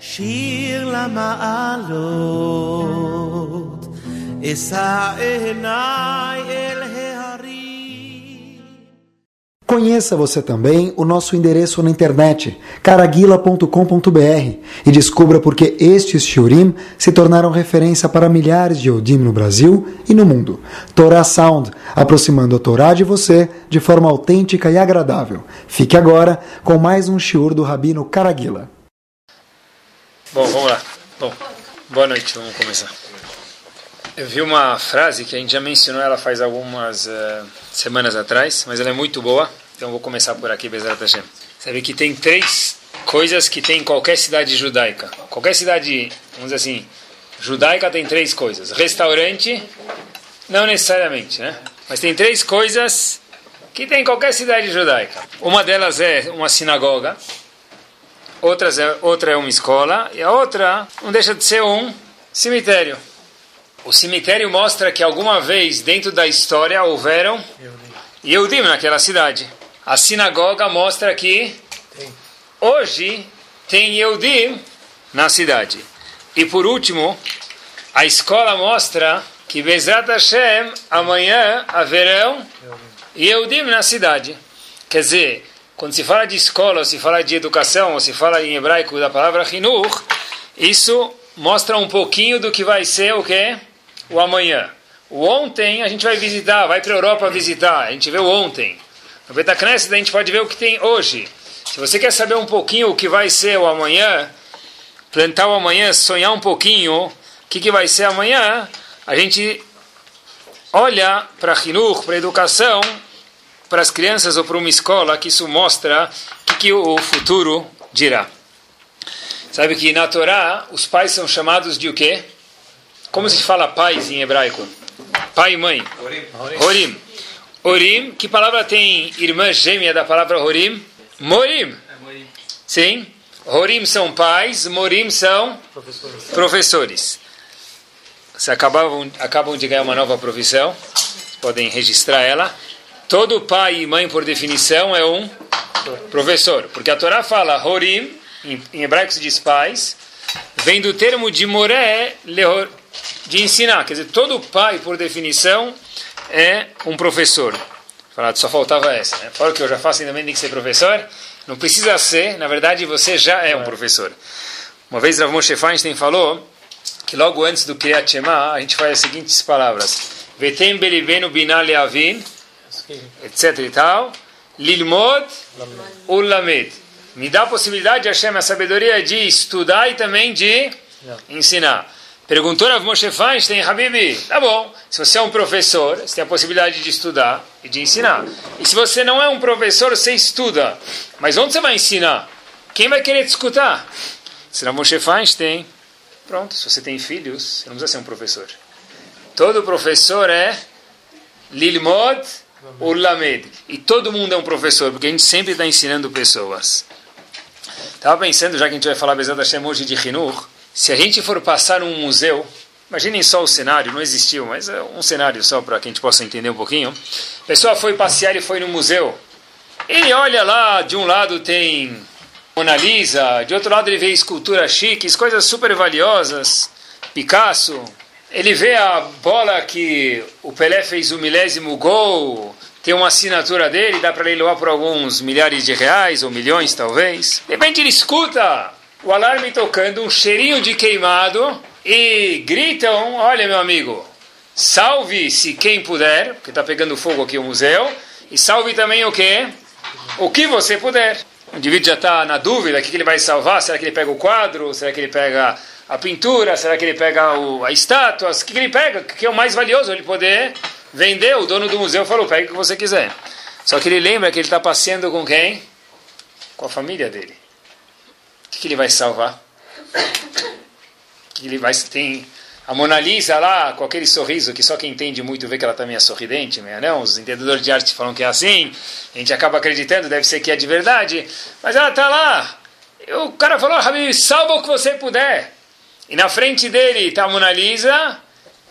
שיר למעלות, אשא עיניי אל ההרים. Conheça você também o nosso endereço na internet, caraguila.com.br, e descubra por que estes shiurim se tornaram referência para milhares de Yodim no Brasil e no mundo. Torah Sound, aproximando a Torá de você de forma autêntica e agradável. Fique agora com mais um shiur do Rabino Caraguila. Bom, vamos lá. Bom, boa noite, vamos começar. Eu vi uma frase que a gente já mencionou ela faz algumas uh, semanas atrás, mas ela é muito boa, então vou começar por aqui, Bezerra Hashem. Sabe que tem três coisas que tem em qualquer cidade judaica. Qualquer cidade, vamos dizer assim, judaica tem três coisas. Restaurante, não necessariamente, né? Mas tem três coisas que tem em qualquer cidade judaica. Uma delas é uma sinagoga, outras é, outra é uma escola, e a outra não deixa de ser um cemitério. O cemitério mostra que alguma vez dentro da história houveram Yehudim naquela cidade. A sinagoga mostra que hoje tem Yehudim na cidade. E por último, a escola mostra que Bezat Hashem amanhã haverão Yehudim na cidade. Quer dizer, quando se fala de escola, se fala de educação, se fala em hebraico da palavra Hinur, isso mostra um pouquinho do que vai ser o que? O amanhã. O ontem a gente vai visitar, vai para a Europa visitar, a gente vê o ontem. No Betacneset a gente pode ver o que tem hoje. Se você quer saber um pouquinho o que vai ser o amanhã, plantar o amanhã, sonhar um pouquinho o que, que vai ser amanhã, a gente olha para Hinur, para a educação, para as crianças ou para uma escola, que isso mostra o que, o futuro dirá. Sabe que na Torá os pais são chamados de o quê? Como se fala pais em hebraico? Pai e mãe. Horim. Horim. Que palavra tem irmã gêmea da palavra Horim? Morim. Sim. Horim são pais, Morim são professores. professores. Você acabam, acabam de ganhar uma nova profissão, podem registrar ela. Todo pai e mãe, por definição, é um professor. Porque a Torá fala Horim, em hebraico se diz pais, vem do termo de moré, de ensinar. Quer dizer, todo pai, por definição, é um professor. Falado, só faltava essa. Né? Fora que eu já faço, ainda bem tem que ser professor. Não precisa ser, na verdade, você já é um professor. Uma vez Rav Moshe Feinstein falou que logo antes do Kriyat Shema, a gente faz as seguintes palavras. Vetem belivenu binah leavin etc e tal, lilmod ulamed. Me dá a possibilidade, Hashem, a sabedoria de estudar e também de ensinar. Perguntou Rav Moshe Feinstein, Habibi, tá bom, se você é um professor, você tem a possibilidade de estudar e de ensinar. E se você não é um professor, você estuda. Mas onde você vai ensinar? Quem vai querer te escutar? Se Rav Moshe Feinstein, pronto, se você tem filhos, você não precisa ser um professor. Todo professor é Lilmod o Lamed. E todo mundo é um professor, porque a gente sempre está ensinando pessoas. Estava pensando, já que a gente vai falar Bezat Hashem hoje de Hinur, se a gente for passar num museu, imaginem só o cenário, não existiu, mas é um cenário só para que a gente possa entender um pouquinho. A pessoa foi passear e foi no museu. Ele olha lá, de um lado tem Mona Lisa, de outro lado ele vê esculturas chiques, coisas super valiosas, Picasso, ele vê a bola que o Pelé fez o milésimo gol, tem uma assinatura dele, dá para leiloar por alguns milhares de reais ou milhões talvez. De repente ele escuta o alarme tocando, um cheirinho de queimado e gritam: Olha, meu amigo, salve-se quem puder, porque está pegando fogo aqui o museu, e salve também o que? O que você puder. O indivíduo já está na dúvida: o que ele vai salvar? Será que ele pega o quadro? Será que ele pega a pintura? Será que ele pega o, a estátua? O que, que ele pega? O que é o mais valioso? Ele poder vender. O dono do museu falou: pega o que você quiser. Só que ele lembra que ele está passeando com quem? Com a família dele. O que, que ele vai salvar? O que ele vai. Tem a Mona Lisa lá, com aquele sorriso que só quem entende muito vê que ela também é sorridente, meio, não? Os entendedores de arte falam que é assim, a gente acaba acreditando, deve ser que é de verdade, mas ela está lá. O cara falou, Habib, salva o que você puder. E na frente dele está a Mona Lisa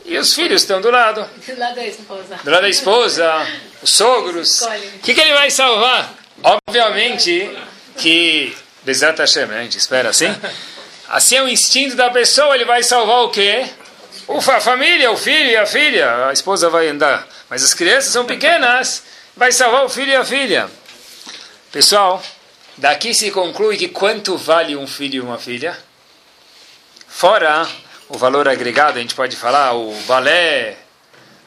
e os filhos estão do lado. Do lado da esposa. Do lado da esposa, os sogros. O que, que ele vai salvar? Obviamente que, Bezat Hashem, a gente espera assim. Assim é o instinto da pessoa, ele vai salvar o quê? Ufa, a família, o filho e a filha. A esposa vai andar. Mas as crianças são pequenas, vai salvar o filho e a filha. Pessoal, daqui se conclui que quanto vale um filho e uma filha? Fora o valor agregado, a gente pode falar o balé,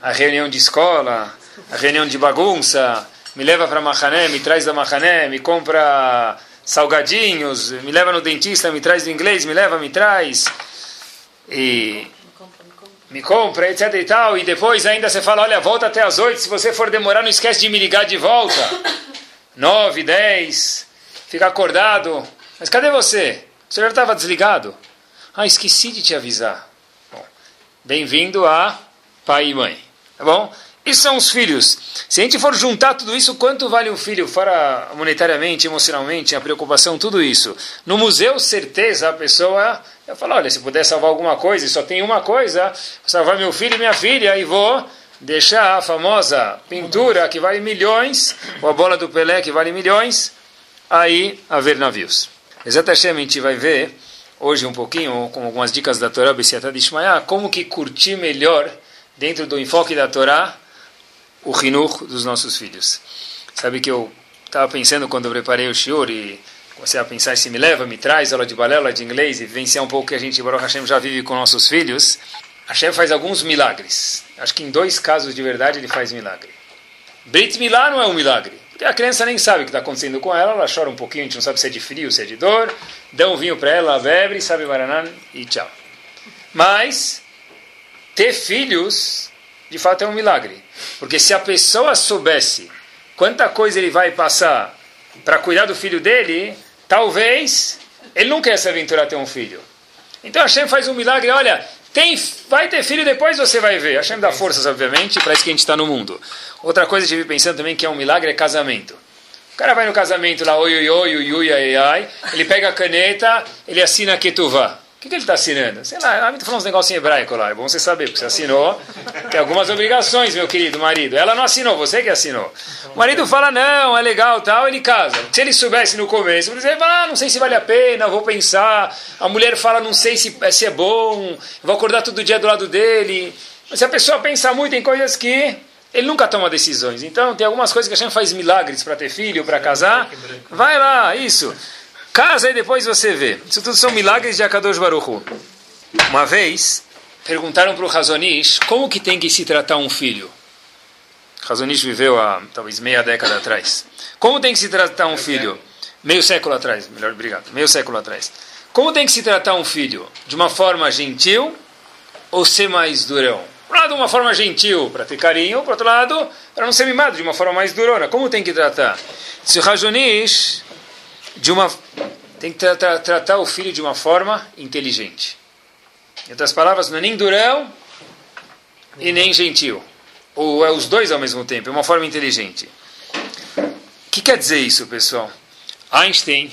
a reunião de escola, a reunião de bagunça, me leva para Mahané, me traz da Mahané, me compra salgadinhos, me leva no dentista, me traz do inglês, me leva, me traz, e me compra, etc e tal, e depois ainda você fala, olha, volta até as oito, se você for demorar, não esquece de me ligar de volta. Nove, dez, fica acordado. Mas cadê você? Você já estava desligado. Ah, esqueci de te avisar. Bem-vindo a pai e mãe. Tá bom? Isso são os filhos. Se a gente for juntar tudo isso, quanto vale um filho, fora monetariamente, emocionalmente, a preocupação, tudo isso? No museu, certeza, a pessoa vai falar, olha, se puder salvar alguma coisa, e só tem uma coisa, salvar meu filho e minha filha, e vou deixar a famosa pintura que vale milhões, ou a bola do Pelé que vale milhões, aí a ver navios. Exatamente, a gente vai ver hoje um pouquinho, com algumas dicas da Torá, Bessiata de Ishmael, como que curtir melhor, dentro do enfoque da Torá, o rinur dos nossos filhos. Sabe que eu estava pensando quando eu preparei o shiur e comecei a pensar se me leva, me traz aula de balé, aula de inglês e vivenciar um pouco que a gente, Baruch Hashem, já vive com nossos filhos. Hashem faz alguns milagres. Acho que em dois casos de verdade ele faz milagre. Brit Milá não é um milagre. A criança nem sabe o que está acontecendo com ela, ela chora um pouquinho, a gente não sabe se é de frio, se é de dor, dá um vinho para ela, bebe, sabe Maraná e tchau. Mas, ter filhos, de fato é um milagre. Porque se a pessoa soubesse quanta coisa ele vai passar para cuidar do filho dele, talvez ele não quer se aventurar a ter um filho. Então Hashem faz um milagre, olha, tem, vai ter filho depois você vai ver. Hashem dá forças, obviamente, para isso que a gente está no mundo. Outra coisa que eu estive pensando também que é um milagre é casamento. O cara vai no casamento lá, oi, oi, oi, oi, oi, ai, ai, ele pega a caneta, ele assina Ketuvá. O que, que ele está assinando? Sei lá, está falando uns negócios em hebraico lá, é bom você saber, porque você assinou, tem algumas obrigações, meu querido marido. Ela não assinou, você que assinou. O marido fala, não, é legal, tal, ele casa. Se ele soubesse no começo, ele fala, ah, não sei se vale a pena, vou pensar. A mulher fala, não sei se, se é bom, vou acordar todo dia do lado dele. Mas se a pessoa pensa muito em coisas que ele nunca toma decisões. Então, tem algumas coisas que a gente faz milagres para ter filho, para casar. Vai lá, isso. Casa e depois você vê. Isso tudo são milagres de Akadosh Baruchu. Uma vez, perguntaram para o Razonish como que tem que se tratar um filho. Razonish viveu há talvez meia década atrás. Como tem que se tratar um filho? Meio século atrás, melhor, obrigado. Meio século atrás. Como tem que se tratar um filho? De uma forma gentil ou ser mais durão? Por um lado, uma forma gentil, para ter carinho, por outro lado, para não ser mimado, de uma forma mais durona. Como tem que tratar? Se o Razonish de uma tem que tra tra tratar o filho de uma forma inteligente. Em outras palavras, não é nem durão e nem gentil. Ou é os dois ao mesmo tempo, é uma forma inteligente. O que quer dizer isso, pessoal? Einstein,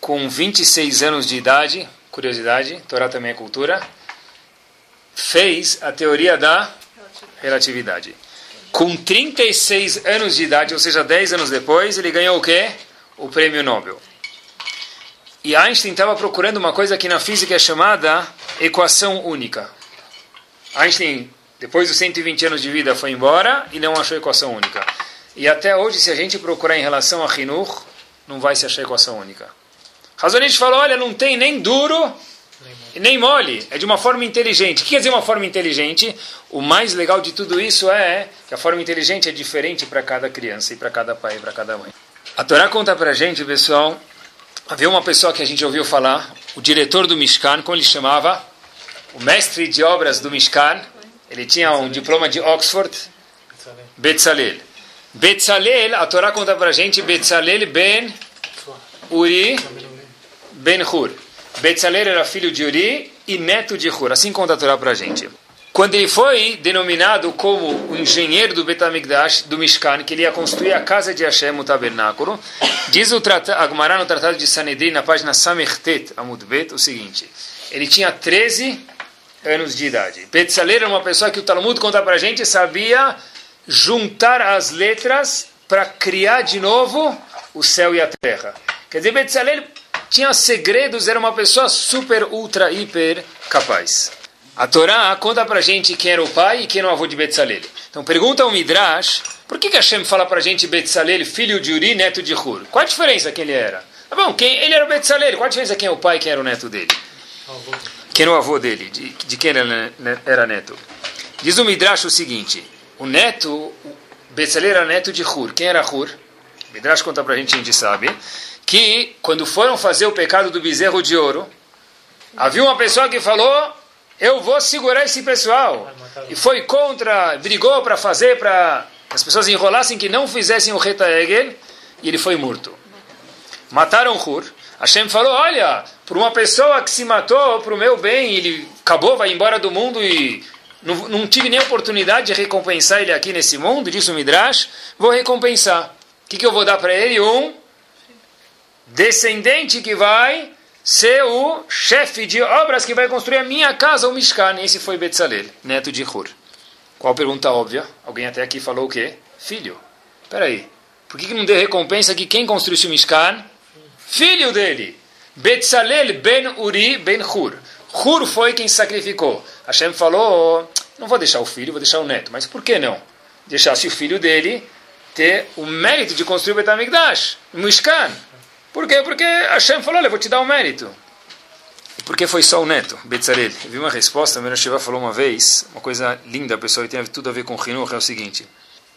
com 26 anos de idade, curiosidade, Torá também é cultura, fez a teoria da relatividade. Com 36 anos de idade, ou seja, 10 anos depois, ele ganhou o quê? O prêmio Nobel. E Einstein estava procurando uma coisa que na física é chamada equação única. Einstein, depois dos 120 anos de vida, foi embora e não achou equação única. E até hoje, se a gente procurar em relação a Hinur, não vai se achar equação única. Razonich falou, olha, não tem nem duro e nem mole. É de uma forma inteligente. O que quer dizer uma forma inteligente? O mais legal de tudo isso é que a forma inteligente é diferente para cada criança e para cada pai e para cada mãe. A Torá conta a gente, pessoal, havia uma pessoa que a gente ouviu falar, o diretor do Mishkan, como ele chamava? O mestre de obras do Mishkan. Ele tinha um diploma de Oxford. Betzalel. Betzalel, a Torá conta a gente, Betzalel ben Uri ben Hur. Betzalel era filho de Uri e neto de Hur. Assim conta a Torá a gente. Quando ele foi denominado como o engenheiro do Betamigdash, do Mishkan, que ele ia construir a casa de Hashem, o tabernáculo, diz o Agmará no Tratado de Sanedrin, na página Samertet, Amudbet, o seguinte, ele tinha 13 anos de idade. Betzalel era uma pessoa que o Talmud conta para a gente, sabia juntar as letras para criar de novo o céu e a terra. Quer dizer, Betzalel tinha segredos, era uma pessoa super, ultra, hiper capaz. A Torá conta pra gente quem era o pai e quem era o avô de Betzalel. Então pergunta ao Midrash, por que, que Hashem fala pra gente Betzalel, filho de Uri, neto de Hur? Qual a diferença que ele era? Tá bom, quem, ele era o Betzalel, qual a diferença quem é o pai e quem era o neto dele? Quem era o avô dele, de, de quem era, era neto? Diz o Midrash o seguinte, o neto, Betzalel era neto de Hur. Quem era Hur? O Midrash conta pra gente, a gente sabe, que quando foram fazer o pecado do bezerro de ouro, havia uma pessoa que falou eu vou segurar esse pessoal. E foi contra, brigou para fazer, para as pessoas enrolassem que não fizessem o Reta Egel, e ele foi morto. Mataram Hur. Hashem falou, olha, por uma pessoa que se matou para o meu bem, ele acabou, vai embora do mundo e não, não tive nem oportunidade de recompensar ele aqui nesse mundo, disse o Midrash, vou recompensar. O que, que eu vou dar para ele? Um descendente que vai ser o chefe de obras que vai construir a minha casa, o Mishkan. Esse foi Betzalel, neto de Hur. Qual pergunta óbvia? Alguém até aqui falou o quê? Filho. Peraí. Por que, que não deu recompensa que quem construiu o Mishkan? Filho dele. Betzalel ben Uri ben Hur. Hur foi quem sacrificou. Hashem falou, não vou deixar o filho, vou deixar o neto. Mas por que não? Deixasse o filho dele ter o mérito de construir o Betamigdash, o Mishkan. Por quê? Porque Hashem falou, olha, vou te dar o um mérito. E por que foi só o neto, Betzalel? Eu vi uma resposta, o Shiva falou uma vez, uma coisa linda, pessoal, e tem tudo a ver com o Hinuch, é o seguinte.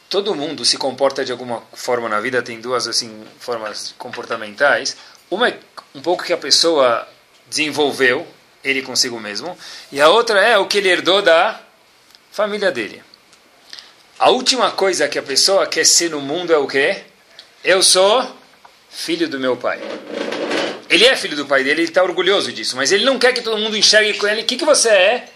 Todo mundo se comporta de alguma forma na vida, tem duas assim formas comportamentais. Uma é um pouco que a pessoa desenvolveu, ele consigo mesmo, e a outra é o que ele herdou da família dele. A última coisa que a pessoa quer ser no mundo é o quê? Eu sou filho do meu pai. Ele é filho do pai dele, ele está orgulhoso disso, mas ele não quer que todo mundo enxergue com ele. O que, que você é?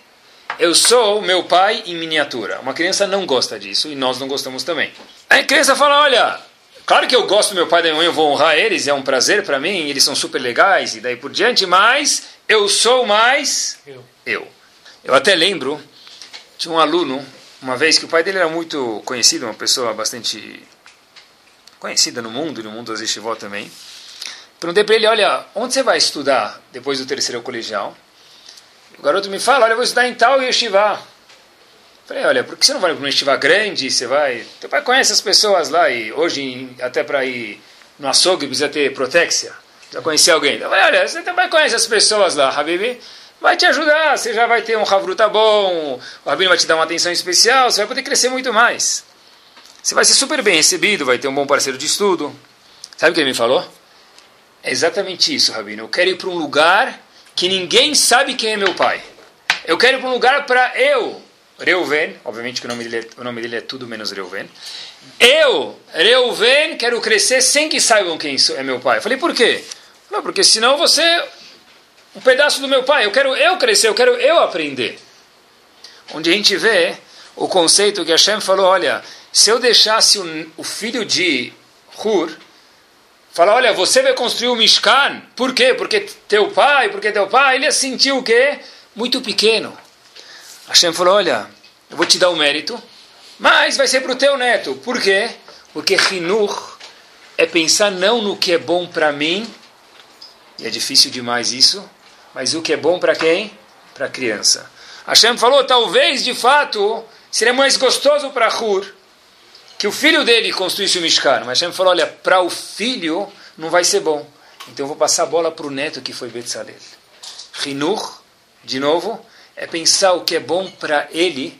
Eu sou meu pai em miniatura. Uma criança não gosta disso e nós não gostamos também. Aí a criança fala: Olha, claro que eu gosto do meu pai e da minha mãe, eu vou honrar eles, é um prazer para mim, eles são super legais e daí por diante, mas eu sou mais eu. Eu, eu até lembro, tinha um aluno, uma vez que o pai dele era muito conhecido, uma pessoa bastante conhecida no mundo, no mundo das yeshivot também. Perguntei para ele, olha, onde você vai estudar depois do terceiro colegial? O garoto me fala, olha, eu vou estudar em tal yeshiva. Falei, olha, por que você não vai para uma yeshiva grande? Você vai... Teu pai conhece as pessoas lá e hoje até para ir no açougue precisa ter protexia. Precisa conhecer alguém. Eu falei, olha, você também conhece as pessoas lá, Habibi. Vai te ajudar, você já vai ter um havruta bom, o Rabino vai te dar uma atenção especial, você vai poder crescer muito mais. Você vai ser super bem recebido, vai ter um bom parceiro de estudo. Sabe o que ele me falou? É exatamente isso, Rabino. Eu quero ir para um lugar que ninguém sabe quem é meu pai. Eu quero ir para um lugar para eu, Reuven, obviamente que o nome, dele é, o nome dele é tudo menos Reuven. Eu, Reuven, quero crescer sem que saibam quem é meu pai. Eu falei, por quê? Não, porque senão você um pedaço do meu pai. Eu quero eu crescer, eu quero eu aprender. Onde a gente vê o conceito que Hashem falou, olha, se eu deixasse o, o filho de Hur falar, olha, você vai construir o Mishkan, por quê? Porque teu pai, porque teu pai, ele ia sentir o quê? Muito pequeno. Hashem falou, olha, eu vou te dar o mérito, mas vai ser para o teu neto. Por quê? Porque Hinur é pensar não no que é bom para mim, e é difícil demais isso, mas o que é bom para quem? Para a criança. Hashem falou, talvez de fato seria mais gostoso para Hur que o filho dele construísse o Mishkan. Mas Hashem falou, olha, para o filho não vai ser bom. Então eu vou passar a bola para o neto que foi Betzalel. Rinur, de novo, é pensar o que é bom para ele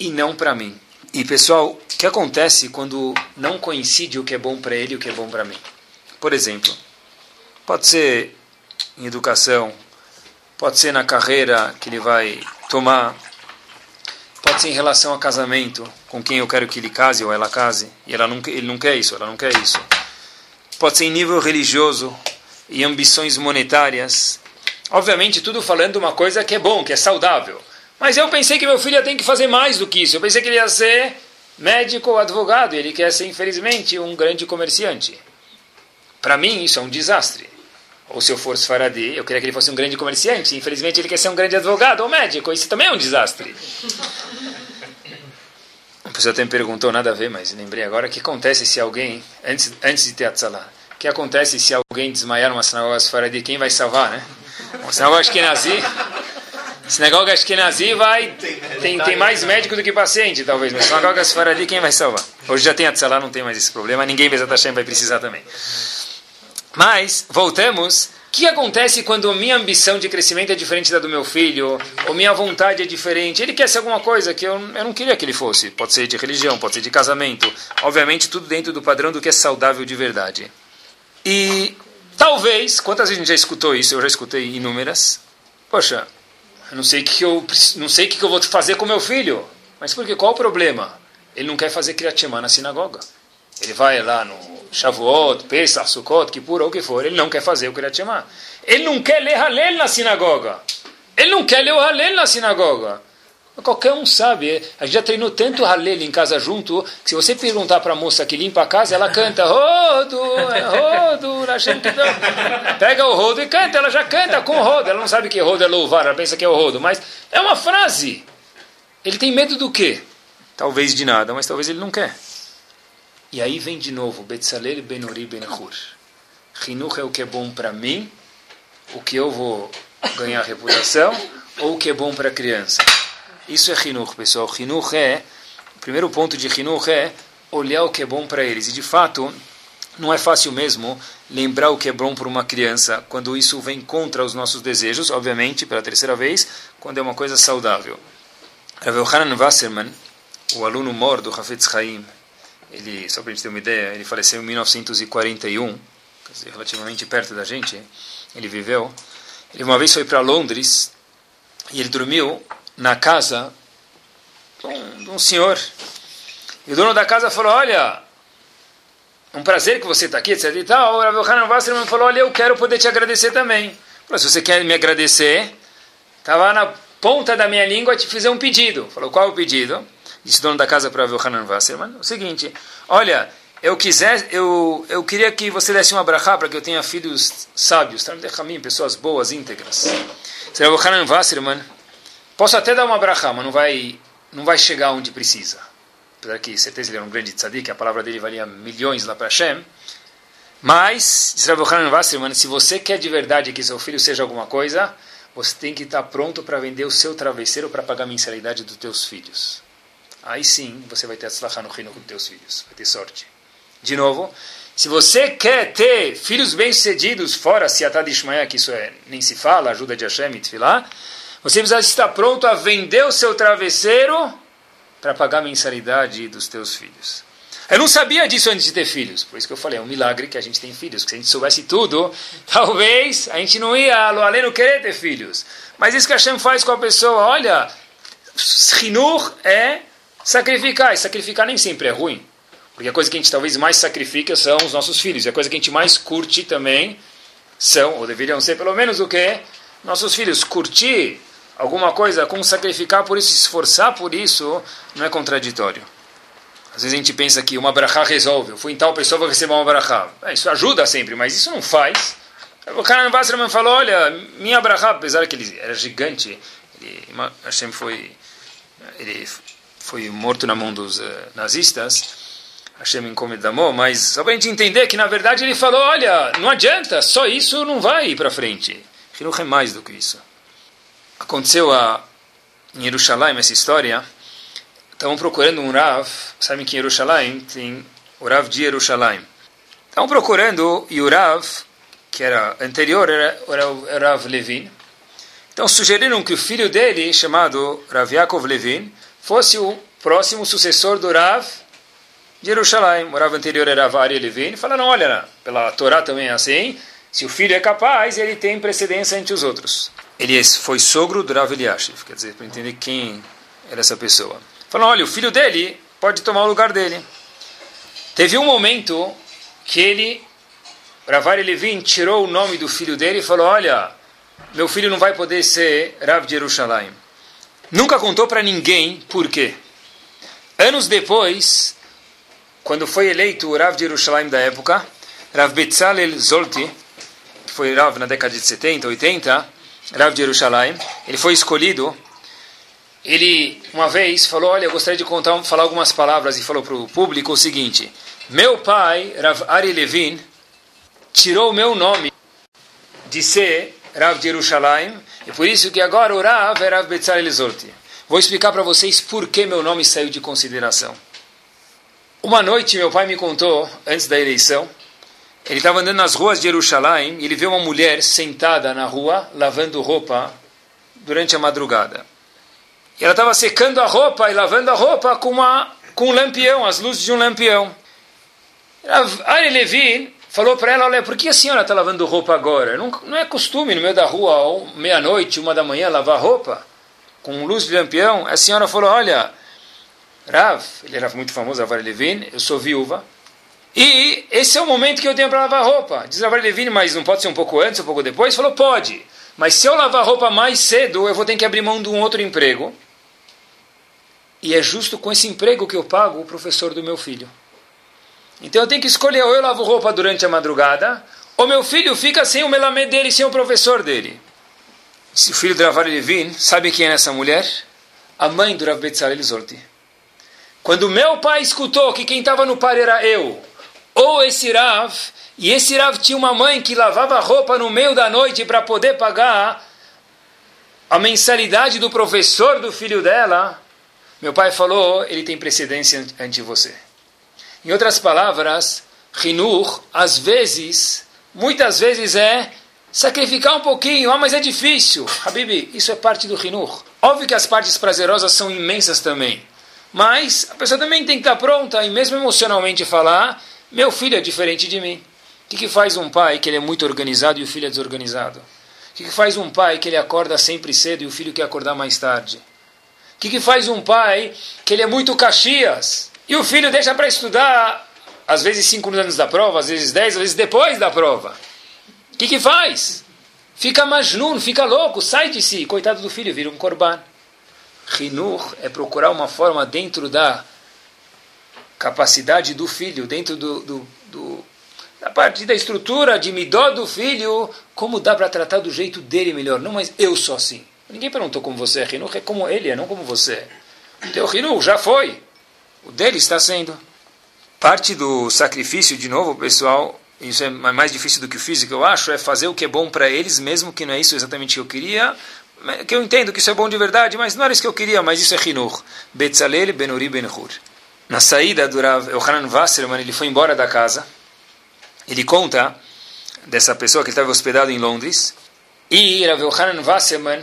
e não para mim. E pessoal, o que acontece quando não coincide o que é bom para ele e o que é bom para mim? Por exemplo, pode ser em educação, pode ser na carreira que ele vai tomar, Pode ser em relação a casamento, com quem eu quero que ele case ou ela case, e ela não, ele não quer isso, ela não quer isso. Pode ser em nível religioso e ambições monetárias. Obviamente, tudo falando uma coisa que é bom, que é saudável. Mas eu pensei que meu filho tem que fazer mais do que isso. Eu pensei que ele ia ser médico ou advogado, e ele quer ser, infelizmente, um grande comerciante. Para mim, isso é um desastre. Ou se eu for Sfaradi, eu queria que ele fosse um grande comerciante. Infelizmente, ele quer ser um grande advogado ou médico. Isso também é um desastre. A pessoa até me perguntou, nada a ver, mas lembrei agora, o que acontece se alguém, antes, antes de ter Atzalá, que acontece se alguém desmaiar numa sinagoga Sfaradi? Quem vai salvar, né? Uma sinagoga Ashkenazi, sinagoga Ashkenazi vai, tem, tem mais médico do que paciente, talvez, mas sinagoga Sfaradi, quem vai salvar? Hoje já tem a Tzalá, não tem mais esse problema, ninguém, vai precisar também. Mas, voltamos o que acontece quando minha ambição de crescimento é diferente da do meu filho, ou minha vontade é diferente? Ele quer ser alguma coisa que eu, eu não queria que ele fosse. Pode ser de religião, pode ser de casamento. Obviamente, tudo dentro do padrão do que é saudável de verdade. E talvez, quantas vezes a gente já escutou isso? Eu já escutei inúmeras. Poxa, eu não sei o que eu, não sei o que eu vou fazer com meu filho. Mas por quê? Qual o problema? Ele não quer fazer Kriyat na sinagoga. Ele vai lá no Shavuot, Pesach, Sukkot, Kippur, ou o que for, ele não quer fazer o Kriyat Shema. Ele não quer ler Halel na sinagoga. Ele não quer ler o Halel na sinagoga. Qualquer um sabe. A gente já treinou tanto Halel em casa junto, que se você perguntar para a moça que limpa a casa, ela canta Rodo, Rodo, Pega o rodo e canta, ela já canta com o rodo. Ela não sabe que rodo é louvar, ela pensa que é o rodo, mas é uma frase. Ele tem medo do quê? Talvez de nada, mas talvez ele não quer. E aí vem de novo, Betzalel Benori Benhur. Hinuch é o que é bom para mim, o que eu vou ganhar reputação, ou o que é bom para a criança. Isso é Hinuch, pessoal. Hinuch é, o primeiro ponto de Hinuch é olhar o que é bom para eles. E de fato, não é fácil mesmo lembrar o que é bom para uma criança quando isso vem contra os nossos desejos, obviamente, pela terceira vez, quando é uma coisa saudável. Rav Yohanan Wasserman, o aluno mor do Hafetz Chaim, ele, só para a gente ter uma ideia, ele faleceu em 1941, dizer, relativamente perto da gente, ele viveu. Ele uma vez foi para Londres e ele dormiu na casa de um, de um senhor. E o dono da casa falou, olha, um prazer que você está aqui, etc. E tal. O Rav Wasserman falou, olha, eu quero poder te agradecer também. Falou, se você quer me agradecer, estava na ponta da minha língua te fazer um pedido. Falou, qual é o pedido? Disse dono da casa para Hanan Wasserman, o seguinte, olha, eu quiser, eu, eu queria que você desse uma brachá para que eu tenha filhos sábios, pessoas boas, íntegras. Rav Hanan Wasserman, posso até dar uma brachá, mas não vai, não vai chegar onde precisa. Apesar que, certeza, ele era um grande tzadik, a palavra dele valia milhões lá para Hashem. Mas, diz Rav Hanan Wasserman, se você quer de verdade que seu filho seja alguma coisa, você tem que estar pronto para vender o seu travesseiro para pagar a mensalidade dos teus filhos aí sim você vai ter atzlachá no reino com teus filhos, vai ter sorte. De novo, se você quer ter filhos bem-sucedidos, fora Siatad Ishmael, que isso é, nem se fala, ajuda de Hashem e Tfilah, você precisa estar pronto a vender o seu travesseiro para pagar a mensalidade dos teus filhos. Eu não sabia disso antes de ter filhos, por isso que eu falei, é um milagre que a gente tem filhos, que se a gente soubesse tudo, talvez a gente não ia além não querer ter filhos. Mas isso que Hashem faz com a pessoa, olha, Hinur é Sacrificar, e sacrificar nem sempre é ruim. Porque a coisa que a gente talvez mais sacrifica são os nossos filhos. E a coisa que a gente mais curte também são, ou deveriam ser pelo menos o que? Nossos filhos. Curtir alguma coisa com sacrificar por isso, esforçar por isso, não é contraditório. Às vezes a gente pensa que uma brachá resolve. Eu fui em tal pessoa, vou receber uma brachá. É, isso ajuda sempre, mas isso não faz. O cara no Basraman falou, olha, minha brachá, apesar que ele era gigante, ele, Hashem foi... Ele foi morto na mão dos uh, nazistas, Hashem encomendamou, mas só para a gente entender que na verdade ele falou, olha, não adianta, só isso não vai para frente. Hinuch é mais do que isso. Aconteceu a, em Jerusalém essa história, estavam procurando um Rav, sabem que em Jerusalém tem o Rav de Jerusalém. Estavam procurando, e o Rav, que era anterior, era, era o Rav Levin. Então sugeriram que o filho dele, chamado Rav Yaakov Levin, fosse o próximo sucessor do Rav de Jerusalém. O Rav anterior era Vari Levin. Falaram, olha, pela Torá também é assim, se o filho é capaz, ele tem precedência entre os outros. Ele foi sogro do Rav Eliashiv, quer dizer, para entender quem era essa pessoa. Falaram, olha, o filho dele pode tomar o lugar dele. Teve um momento que ele, Ravari Levin, tirou o nome do filho dele e falou, olha, meu filho não vai poder ser Rav de Jerusalém. Nunca contou para ninguém por quê. Anos depois, quando foi eleito o Rav de Jerusalém da época, Rav Betzalel Zolti, que foi Rav na década de 70, 80, Rav de Jerusalém, ele foi escolhido. Ele, uma vez, falou, olha, eu gostaria de contar, falar algumas palavras, e falou para o público o seguinte, meu pai, Rav Ari Levin, tirou o meu nome de ser Rav de Yerushalayim, e por isso que agora o Rav é Rav Betzalel Zorti. Vou explicar para vocês por que meu nome saiu de consideração. Uma noite meu pai me contou, antes da eleição, ele estava andando nas ruas de Jerusalém e ele viu uma mulher sentada na rua, lavando roupa durante a madrugada. E ela estava secando a roupa e lavando a roupa com, uma, com um lampião, as luzes de um lampião. Ari Levin falou para ela, olha, por que a senhora está lavando roupa agora? Não, não é costume no meio da rua, meia-noite, uma da manhã, lavar roupa com luz de lampião? A senhora falou, olha, Rav, ele era muito famoso, Rav Levin, eu sou viúva, e esse é o momento que eu tenho para lavar roupa. Diz Rav Levin, mas não pode ser um pouco antes, um pouco depois? Falou, pode. Mas se eu lavar roupa mais cedo, eu vou ter que abrir mão de um outro emprego. E é justo com esse emprego que eu pago o professor do meu filho. Então eu tenho que escolher, ou eu lavo roupa durante a madrugada, ou meu filho fica sem o melamê dele, sem o professor dele. Se o filho do Rav Levin, sabe quem é essa mulher? A mãe do Rav Betzalel Zorti. Quando meu pai escutou que quem estava no par era eu, ou esse Rav, e esse Rav tinha uma mãe que lavava roupa no meio da noite para poder pagar a mensalidade do professor do filho dela, meu pai falou, ele tem precedência ante você. Em outras palavras, Rinur, às vezes, muitas vezes é sacrificar um pouquinho, ah, mas é difícil. Habibi, isso é parte do Rinur. Óbvio que as partes prazerosas são imensas também. Mas a pessoa também tem que estar pronta e mesmo emocionalmente falar, meu filho é diferente de mim. O que, que faz um pai que ele é muito organizado e o filho é desorganizado? O que, que faz um pai que ele acorda sempre cedo e o filho quer acordar mais tarde? O que, que faz um pai que ele é muito caxias e o filho deixa para estudar, às vezes cinco anos da prova, às vezes dez, às vezes depois da prova? O que, que faz? Fica majnun, fica louco, sai de si. Coitado do filho, vira um corban. Rinur é procurar uma forma dentro da capacidade do filho, dentro do, do, do da parte da estrutura de midó do filho, como dá para tratar do jeito dele melhor. Não, mas eu sou assim. Ninguém perguntou como você é Rinur, é como ele é, não como você é. Teu Rinur já foi. O dele está sendo. Parte do sacrifício, de novo, pessoal, isso é mais difícil do que o físico, eu acho, é fazer o que é bom para eles, mesmo que não é isso exatamente que eu queria, que eu entendo que isso é bom de verdade, mas não era isso que eu queria, mas isso é Hinur. Betzalel Benuri Benhur. Na saída do Rav Yohanan Wasserman, ele foi embora da casa. Ele conta dessa pessoa que estava hospedado em Londres. E Rav Yohanan Wasserman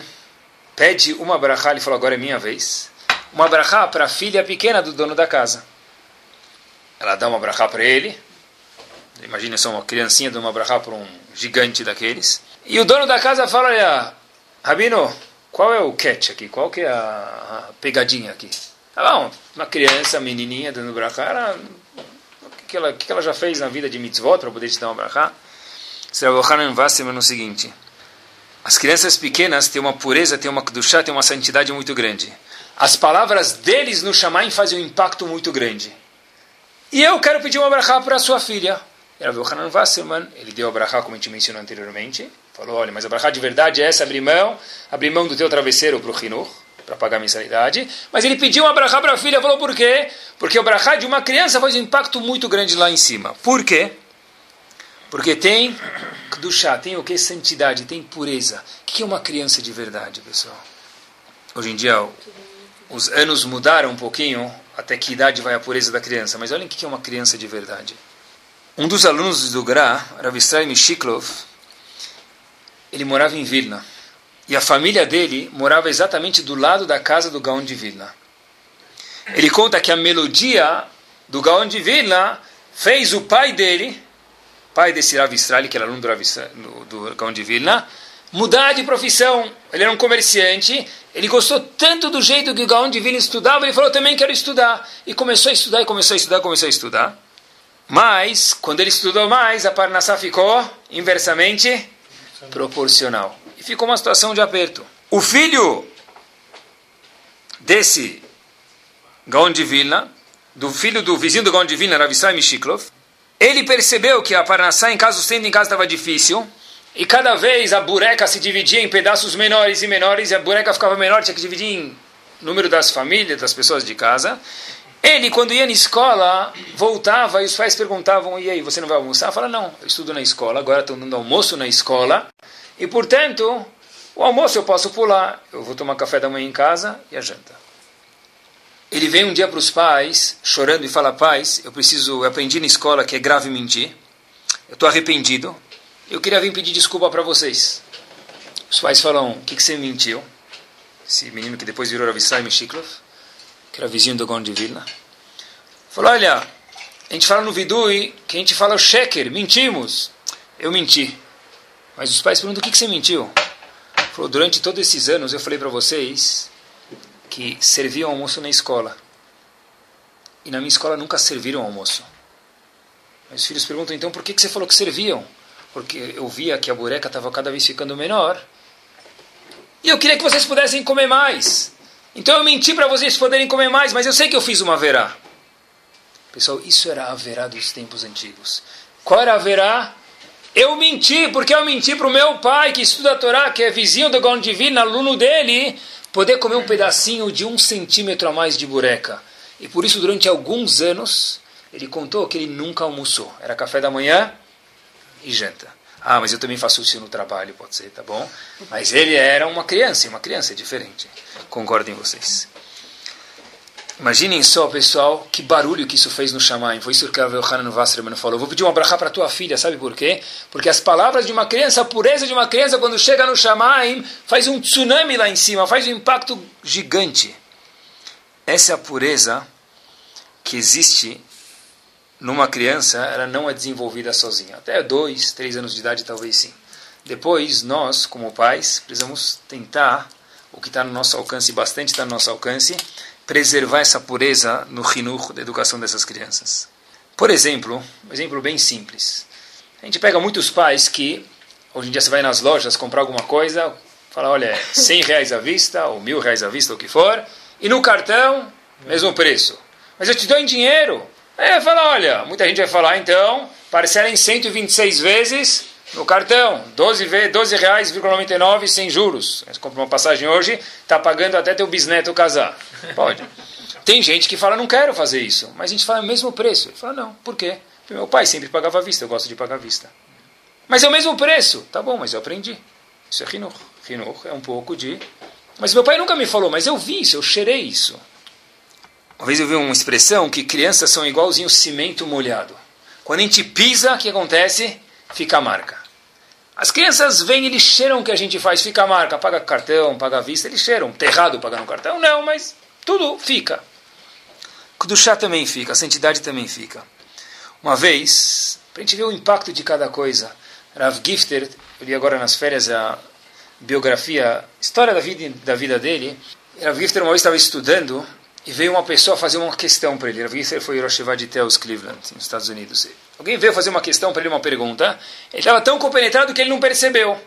pede uma brachá, ele falou, agora é minha vez. Uma brachá para a filha pequena do dono da casa. Ela dá uma brachá para ele. Imagina só uma criancinha dando uma brachá para um gigante daqueles. E o dono da casa fala, olha, Rabino, qual é o catch aqui? Qual que é a, pegadinha aqui? Ah, bom, uma criança, menininha dando brachá, ela, o que, que, ela, que, que ela já fez na vida de mitzvot para poder te dar uma brachá? Sra. Yohanan Wasserman no seguinte, as crianças pequenas têm uma pureza, têm uma kedushá, têm uma santidade muito grande. As palavras deles no Shamaim fazem um impacto muito grande. E eu quero pedir uma brachá para a sua filha. Rav Yohanan Wasserman, ele deu a brachá, como a gente mencionou anteriormente, Falou, olha, mas a de verdade é essa, abrir mão, abrir mão do teu travesseiro para o Hinur, para pagar a mensalidade. Mas ele pediu uma brachá para a filha, falou por quê? Porque o brachá de uma criança faz um impacto muito grande lá em cima. Por quê? Porque tem chá, tem o que? Santidade, tem pureza. O que é uma criança de verdade, pessoal? Hoje em dia, os anos mudaram um pouquinho, até que idade vai a pureza da criança. Mas olhem o que é uma criança de verdade. Um dos alunos do Gra, Rav Israel Mishiklov, ele morava em Vilna. E a família dele morava exatamente do lado da casa do Gaon de Vilna. Ele conta que a melodia do Gaon de Vilna fez o pai dele, pai desse Rav Israel, que era aluno do, do, do Gaon de Vilna, mudar de profissão. Ele era um comerciante, ele gostou tanto do jeito que o Gaon de Vilna estudava, ele falou, também quero estudar. E começou a estudar, e começou a estudar, começou a estudar. Mas, quando ele estudou mais, a Parnassá ficou inversamente proporcional. E ficou uma situação de aperto. O filho desse Gaon de Vilna, do filho do vizinho do Gaon de Vilna, Ravissai Mishiklov, ele percebeu que a Parnassá, em casa sendo em casa, estava difícil, e cada vez a bureca se dividia em pedaços menores e menores, e a bureca ficava menor, tinha que dividir em número das famílias, das pessoas de casa. Ele, quando ia na escola, voltava e os pais perguntavam: e aí, você não vai almoçar? Fala: não, eu estudo na escola, agora estou dando almoço na escola, e portanto, o almoço eu posso pular, eu vou tomar café da manhã em casa e a janta. Ele vem um dia para os pais, chorando, e fala: pais, eu preciso, eu aprendi na escola que é grave mentir, eu estou arrependido, eu queria vir pedir desculpa para vocês. Os pais falam: o que, que você mentiu? Esse menino que depois virou Ravissai Meshiklov que era vizinho do Gon de Vilna, falou, olha, a gente fala no Vidui que a gente fala o sheker, mentimos. Eu menti. Mas os pais perguntam, o que, que você mentiu? Falou, durante todos esses anos eu falei para vocês que serviam almoço na escola. E na minha escola nunca serviram almoço. Meus filhos perguntam, então, por que, que você falou que serviam? Porque eu via que a bureca estava cada vez ficando menor. E eu queria que vocês pudessem comer mais. Então eu menti para vocês poderem comer mais, mas eu sei que eu fiz uma verá. Pessoal, isso era a verá dos tempos antigos. Qual era a verá? Eu menti, porque eu menti para o meu pai, que estuda a Torá, que é vizinho do Gaon Divino, aluno dele, poder comer um pedacinho de um centímetro a mais de bureca. E por isso, durante alguns anos, ele contou que ele nunca almoçou. Era café da manhã e janta. Ah, mas eu também faço isso no trabalho, pode ser, tá bom? Mas ele era uma criança, e uma criança é diferente. Concordem vocês. Imaginem só, pessoal, que barulho que isso fez no Shamaim. Foi isso que a Hanan Wasserman falou. Vou pedir uma brachá para tua filha, sabe por quê? Porque as palavras de uma criança, a pureza de uma criança, quando chega no Shamaim, faz um tsunami lá em cima, faz um impacto gigante. Essa é a pureza que existe numa criança, ela não é desenvolvida sozinha. Até dois, três anos de idade, talvez sim. Depois, nós, como pais, precisamos tentar, o que está no nosso alcance, bastante está no nosso alcance, preservar essa pureza no rinur da educação dessas crianças. Por exemplo, um exemplo bem simples. A gente pega muitos pais que, hoje em dia você vai nas lojas comprar alguma coisa, fala, olha, 100 reais à vista, ou mil reais à vista, o que for, e no cartão, mesmo preço. Mas eu te dou em dinheiro. É, fala, olha, muita gente vai falar, então, parcela em 126 vezes no cartão, 12, ve 12 reais, 99 sem juros. Você compra uma passagem hoje, está pagando até teu bisneto casar. Pode. Tem gente que fala, não quero fazer isso, mas a gente fala o mesmo preço. Ele fala, não, por quê? Porque meu pai sempre pagava à vista, eu gosto de pagar à vista. Mas é o mesmo preço. Tá bom, mas eu aprendi. Isso é rinur. Rinur é um pouco de... Mas meu pai nunca me falou, mas eu vi isso, eu cheirei isso. Uma vez eu vi uma expressão que crianças são igualzinho cimento molhado. Quando a gente pisa, o que acontece? Fica a marca. As crianças vêm e cheiram o que a gente faz, fica a marca, paga cartão, paga vista, eles cheiram. Errado pagar no cartão? Não, mas tudo fica. Do chá também fica, a santidade também fica. Uma vez, para a gente ver o impacto de cada coisa, Rav Gifter, eu li agora nas férias a biografia, história da vida, da vida dele. Rav Gifter uma vez estava estudando e veio uma pessoa fazer uma questão para ele. Rav Gifter foi Hiroshima de Teos, Cleveland, nos Estados Unidos. Alguém veio fazer uma questão para ele, uma pergunta. Ele estava tão compenetrado que ele não percebeu.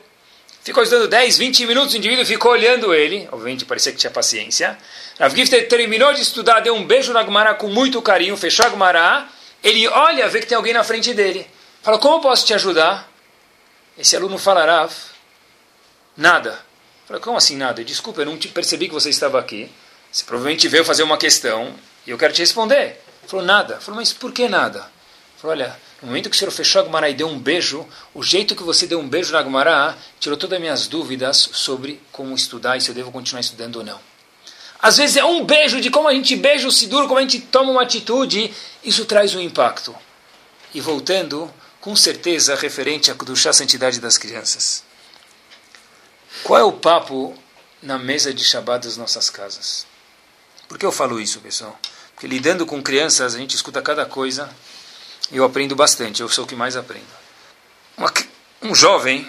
Ficou estudando 10, 20 minutos, o indivíduo ficou olhando ele. Obviamente parecia que tinha paciência. Rav terminou de estudar, deu um beijo na Gumara com muito carinho, fechou a Gumara. Ele olha, vê que tem alguém na frente dele. Fala, como posso te ajudar? Esse aluno fala, Rav, nada. Fala, como assim nada? Desculpa, eu não te percebi que você estava aqui. Você provavelmente veio fazer uma questão e eu quero te responder. Falou, nada. Falou, mas por que nada? Falou, olha, no momento que o senhor fechou a Gumará e deu um beijo, o jeito que você deu um beijo na Gumará tirou todas as minhas dúvidas sobre como estudar e se eu devo continuar estudando ou não. Às vezes é um beijo de como a gente beija o Sidur, como a gente toma uma atitude, isso traz um impacto. E voltando, com certeza, referente à Kudushá, a santidade das crianças. Qual é o papo na mesa de Shabbat das nossas casas? Por que eu falo isso, pessoal? Porque lidando com crianças, a gente escuta cada coisa e eu aprendo bastante, eu sou o que mais aprendo. Uma, um jovem,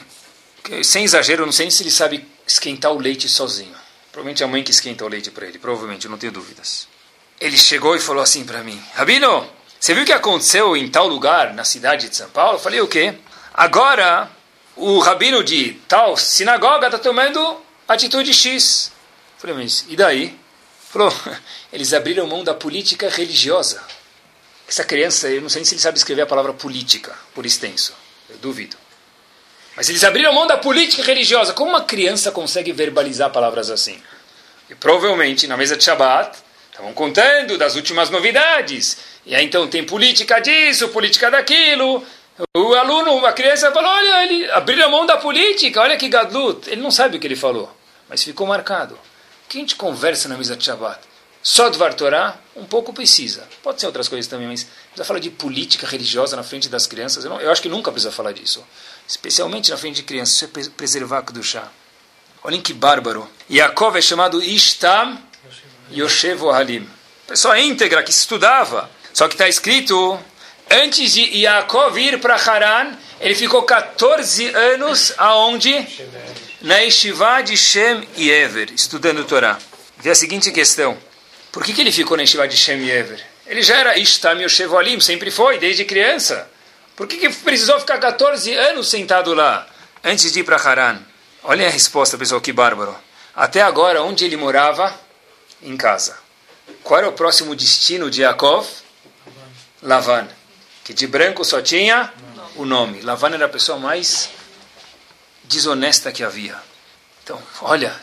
que, sem exagero, eu não sei se ele sabe esquentar o leite sozinho. Provavelmente é a mãe que esquenta o leite para ele, provavelmente, eu não tenho dúvidas. Ele chegou e falou assim para mim: Rabino, você viu o que aconteceu em tal lugar, na cidade de São Paulo? Eu falei: o quê? Agora, o rabino de tal sinagoga está tomando atitude X. Eu falei: mas e daí? Falou, eles abriram mão da política religiosa. Essa criança, eu não sei se ele sabe escrever a palavra política, por extenso. Eu duvido. Mas eles abriram mão da política religiosa. Como uma criança consegue verbalizar palavras assim? E provavelmente, na mesa de Shabbat, Estavam contando das últimas novidades. E aí então tem política disso, política daquilo. O aluno, a criança falou, olha, ele abriu a mão da política, olha que gadlut. Ele não sabe o que ele falou, mas ficou marcado. Quem te conversa na mesa de Shabbat? Só Dvar Torah, um pouco precisa. Pode ser outras coisas também, mas precisa falar de política religiosa na frente das crianças. Eu, não, eu acho que nunca precisa falar disso. Especialmente na frente de crianças. Isso é preservar do chá. Olhem que bárbaro. Yaakov é chamado Ishtam Yoshev Halim. Pessoa íntegra que estudava. Só que está escrito, antes de Yaakov ir para Haran, ele ficou 14 anos aonde? Na Yeshiva de Shem e Ever, estudando Torá. Vê a seguinte questão. Por que, que ele ficou na Yeshiva de Shem e Ever? Ele já era Ishtam Halim, sempre foi, desde criança. Por que, que precisou ficar 14 anos sentado lá, antes de ir para Haran? Olhem a resposta, pessoal, que bárbaro. Até agora, onde ele morava? Em casa. Qual era o próximo destino de Yaakov? Lavan. Que de branco só tinha o nome. Lavan era a pessoa mais desonesta que havia. Então, olha,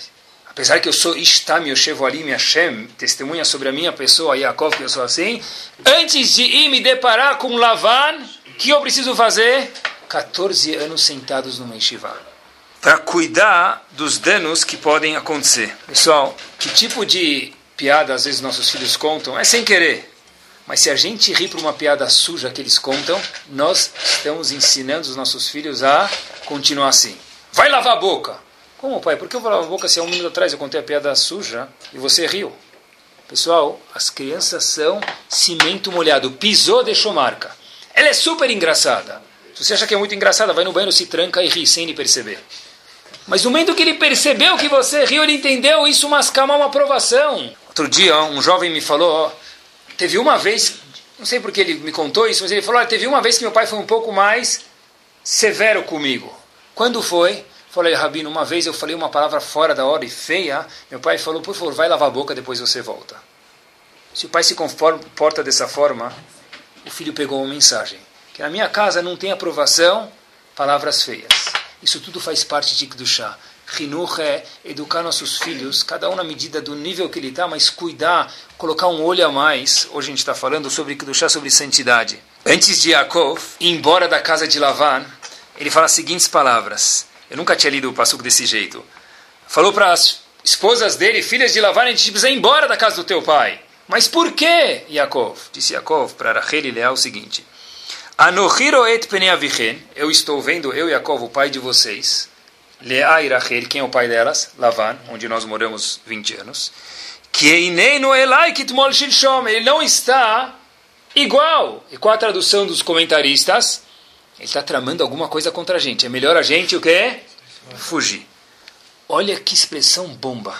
apesar que eu sou Ishtam Yoshev Alim Hashem, testemunha sobre a minha pessoa, Yaakov, que eu sou assim, antes de ir me deparar com Lavan, que eu preciso fazer? 14 anos sentados no yeshiva. Para cuidar dos danos que podem acontecer. Pessoal, que tipo de piada às vezes nossos filhos contam? É sem querer. Mas se a gente ri por uma piada suja que eles contam, nós estamos ensinando os nossos filhos a continuar assim. Vai lavar a boca. Como, pai? Por que eu vou lavar a boca se há um minuto atrás eu contei a piada suja e você riu? Pessoal, as crianças são cimento molhado. Pisou, deixou marca. Ela é super engraçada. Se você acha que é muito engraçada, vai no banheiro, se tranca e ri sem ele perceber. Mas no momento que ele percebeu que você riu, ele entendeu isso mascama uma aprovação. Outro dia, um jovem me falou, ó, teve uma vez, não sei porque ele me contou isso, mas ele falou, teve uma vez que meu pai foi um pouco mais severo comigo. Quando foi? Falei, Rabino, uma vez eu falei uma palavra fora da hora e feia, meu pai falou, por favor, vai lavar a boca, depois você volta. Se o pai se comporta dessa forma, o filho pegou uma mensagem. Que na minha casa não tem aprovação, palavras feias. Isso tudo faz parte de Kedushá. Rinuch é educar nossos filhos, cada um na medida do nível que ele está, mas cuidar, colocar um olho a mais. Hoje a gente está falando sobre Kedushá, sobre santidade. Antes de Yaakov embora da casa de Lavan, ele fala as seguintes palavras. Eu nunca tinha lido o passuco desse jeito. Falou para as esposas dele, filhas de Lavan, a gente precisa ir embora da casa do teu pai. Mas por que, Yaakov? Disse Yaakov para Rachel e Leal o seguinte: Anohiroet peneavichen, eu estou vendo, eu, Yaakov, o pai de vocês. Leá e Rachel, quem é o pai delas? Lavan, onde nós moramos 20 anos. Que ele não está igual. E qual a tradução dos comentaristas? Ele está tramando alguma coisa contra a gente. É melhor a gente o quê? Fugir. Olha que expressão bomba.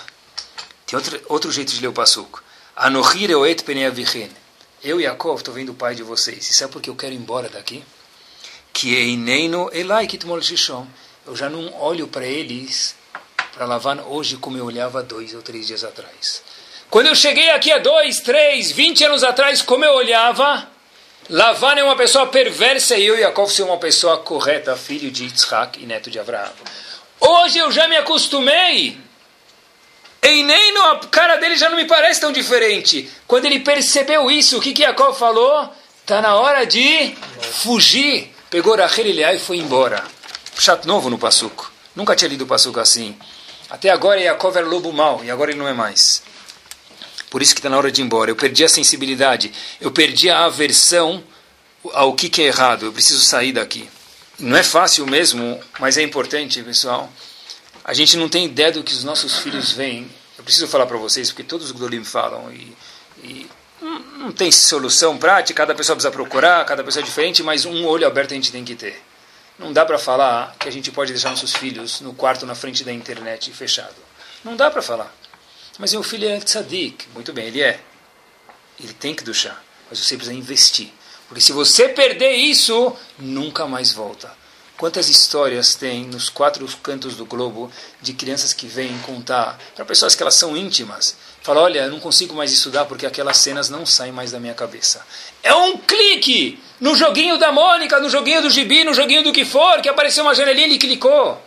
Tem outro, outro jeito de ler o passuco. Anohir eoet peneavichen. Eu, Yaakov, estou vendo o pai de vocês. E sabe por que eu quero ir embora daqui? Que eineino elai kitmol. Eu já não olho para eles, para Lavan, hoje como eu olhava dois ou três dias atrás. Quando eu cheguei aqui há dois, três, vinte anos atrás, como eu olhava, Lavan é uma pessoa perversa e eu, Yaakov, sou uma pessoa correta, filho de Yitzhak e neto de Abraão. Hoje eu já me acostumei e nem a cara dele já não me parece tão diferente. Quando ele percebeu isso, o que, que Jacob falou? Está na hora de fugir. Pegou Rachel e Leá e foi embora. Chato novo no Passuco. Nunca tinha lido o Passuco assim. Até agora Jacob era lobo mau e agora ele não é mais. Por isso que está na hora de ir embora. Eu perdi a sensibilidade. Eu perdi a aversão ao que, que é errado. Eu preciso sair daqui. Não é fácil mesmo, mas é importante, pessoal a gente não tem ideia do que os nossos filhos veem. Eu preciso falar para vocês, porque todos os Gdolim falam, e, e não tem solução prática, cada pessoa precisa procurar, cada pessoa é diferente, mas um olho aberto a gente tem que ter. Não dá para falar que a gente pode deixar nossos filhos no quarto na frente da internet fechado. Não dá para falar. Mas meu filho é tzadik. Muito bem, ele é. Ele tem que duchar. Mas você precisa investir. Porque se você perder isso, nunca mais volta. Quantas histórias tem nos quatro cantos do globo de crianças que vêm contar para pessoas que elas são íntimas? Fala, olha, eu não consigo mais estudar porque aquelas cenas não saem mais da minha cabeça. É um clique no joguinho da Mônica, no joguinho do Gibi, no joguinho do que for, que apareceu uma janelinha e ele clicou.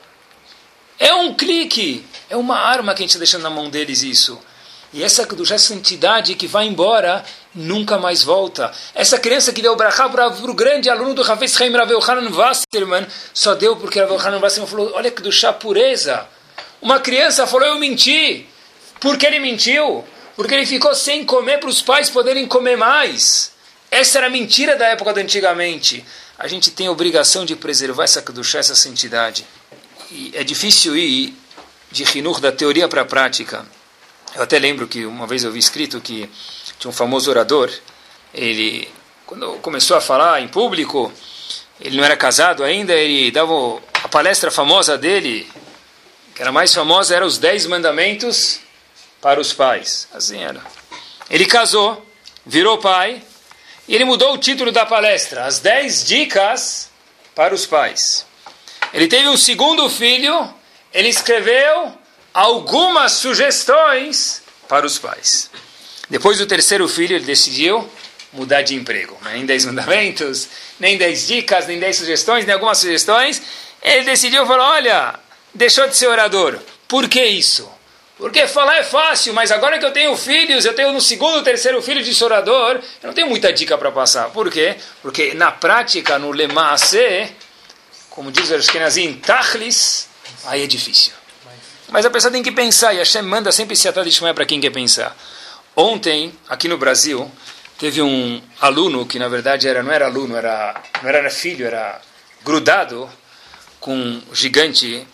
É um clique. É uma arma que a gente está deixando na mão deles isso. E essa Kedushá, essa santidade que vai embora, nunca mais volta. Essa criança que deu brachá para o grande aluno do Hafiz Chaim Rav Yohanan Wasserman, só deu porque Rav Yohanan Wasserman falou, olha Kedushá, pureza. Uma criança falou, eu menti. Por que ele mentiu? Porque ele ficou sem comer para os pais poderem comer mais. Essa era a mentira da época de antigamente. A gente tem a obrigação de preservar essa Kedushá, essa santidade. E é difícil ir de Hinur da teoria para a prática. Eu até lembro que uma vez eu vi escrito que tinha um famoso orador, ele, quando começou a falar em público, ele não era casado ainda, ele dava a palestra famosa dele, que era mais famosa, era os Dez Mandamentos para os Pais. Assim era. Ele casou, virou pai, e ele mudou o título da palestra, As Dez Dicas para os Pais. Ele teve um segundo filho, ele escreveu algumas sugestões para os pais. Depois do terceiro filho, ele decidiu mudar de emprego. Nem dez mandamentos, nem dez dicas, nem dez sugestões, nem algumas sugestões. Ele decidiu falar: olha, deixou de ser orador. Por que isso? Porque falar é fácil, mas agora que eu tenho filhos, eu tenho no segundo, terceiro filho de orador, eu não tenho muita dica para passar. Por quê? Porque na prática, no Lemaase, como diz o Ashkenazim, Tachlis, aí é difícil. Mas a pessoa tem que pensar, e Hashem manda sempre esse atrás de Shmuel para quem quer pensar. Ontem, aqui no Brasil, teve um aluno que na verdade era, não era aluno, era, não era filho, era grudado com um gigante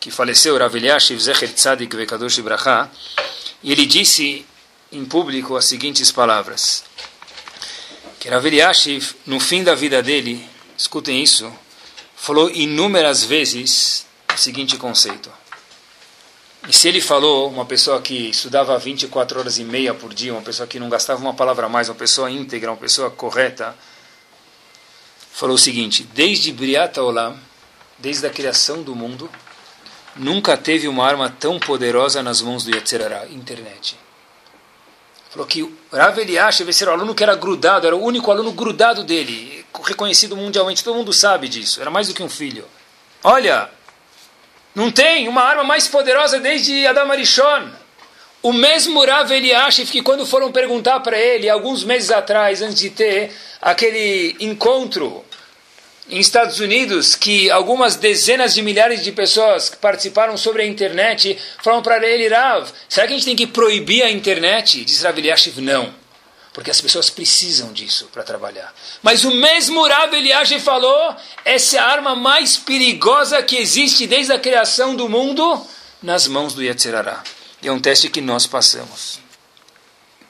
que faleceu, Rav Eliashiv Zecher Tzadik Vekadosh Ibrahá, e ele disse em público as seguintes palavras. Que Rav no fim da vida dele, escutem isso, falou inúmeras vezes o seguinte conceito. E se ele falou, uma pessoa que estudava 24 horas e meia por dia, uma pessoa que não gastava uma palavra a mais, uma pessoa íntegra, uma pessoa correta, falou o seguinte: desde Briata Olam, desde a criação do mundo, nunca teve uma arma tão poderosa nas mãos do Yetzirará, internet. Falou que Rav Eliash, esse era o aluno que era grudado, era o único aluno grudado dele, reconhecido mundialmente, todo mundo sabe disso, era mais do que um filho. Olha, não tem uma arma mais poderosa desde Adam Arishon. O mesmo Rav Eliashiv, que quando foram perguntar para ele, alguns meses atrás, antes de ter aquele encontro em Estados Unidos, que algumas dezenas de milhares de pessoas que participaram sobre a internet, falaram para ele, Rav, será que a gente tem que proibir a internet? Diz Rav Eliashiv, não porque as pessoas precisam disso para trabalhar. Mas o mesmo Rav Eliage falou, essa é a arma mais perigosa que existe desde a criação do mundo nas mãos do Yetzirará. E é um teste que nós passamos.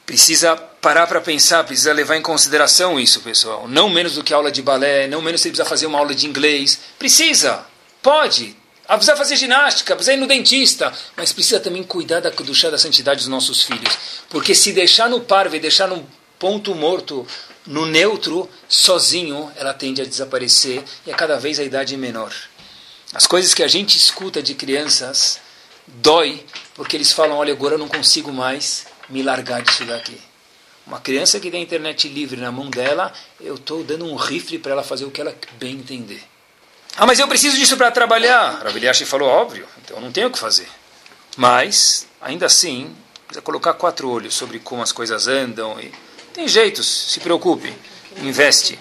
Precisa parar para pensar, precisa levar em consideração isso, pessoal. Não menos do que aula de balé, não menos se precisa fazer uma aula de inglês. Precisa, pode, ah, precisa fazer ginástica, precisa ir no dentista, mas precisa também cuidar da chá da santidade dos nossos filhos. Porque se deixar no parve, deixar no ponto morto, no neutro, sozinho, ela tende a desaparecer e a cada vez a idade é menor. As coisas que a gente escuta de crianças dói, porque eles falam, olha, agora eu não consigo mais me largar disso daqui. Uma criança que tem a internet livre na mão dela, eu estou dando um rifle para ela fazer o que ela bem entender. Ah, mas eu preciso disso para trabalhar. Rav falou, óbvio, então eu não tenho o que fazer. Mas, ainda assim, precisa colocar quatro olhos sobre como as coisas andam. E... Tem jeitos, se preocupe, investe.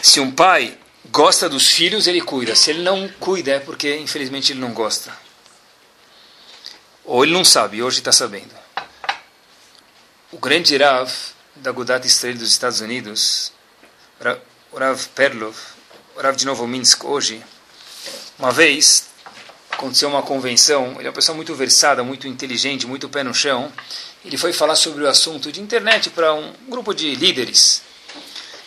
Se um pai gosta dos filhos, ele cuida. Se ele não cuida, é porque, infelizmente, ele não gosta. Ou ele não sabe, hoje está sabendo. O grande Rav da Gudat Israel dos Estados Unidos, Rav Perlov, Rav de Novo Minsk hoje, uma vez aconteceu uma convenção, ele é uma pessoa muito versada, muito inteligente, muito pé no chão, ele foi falar sobre o assunto de internet para um grupo de líderes.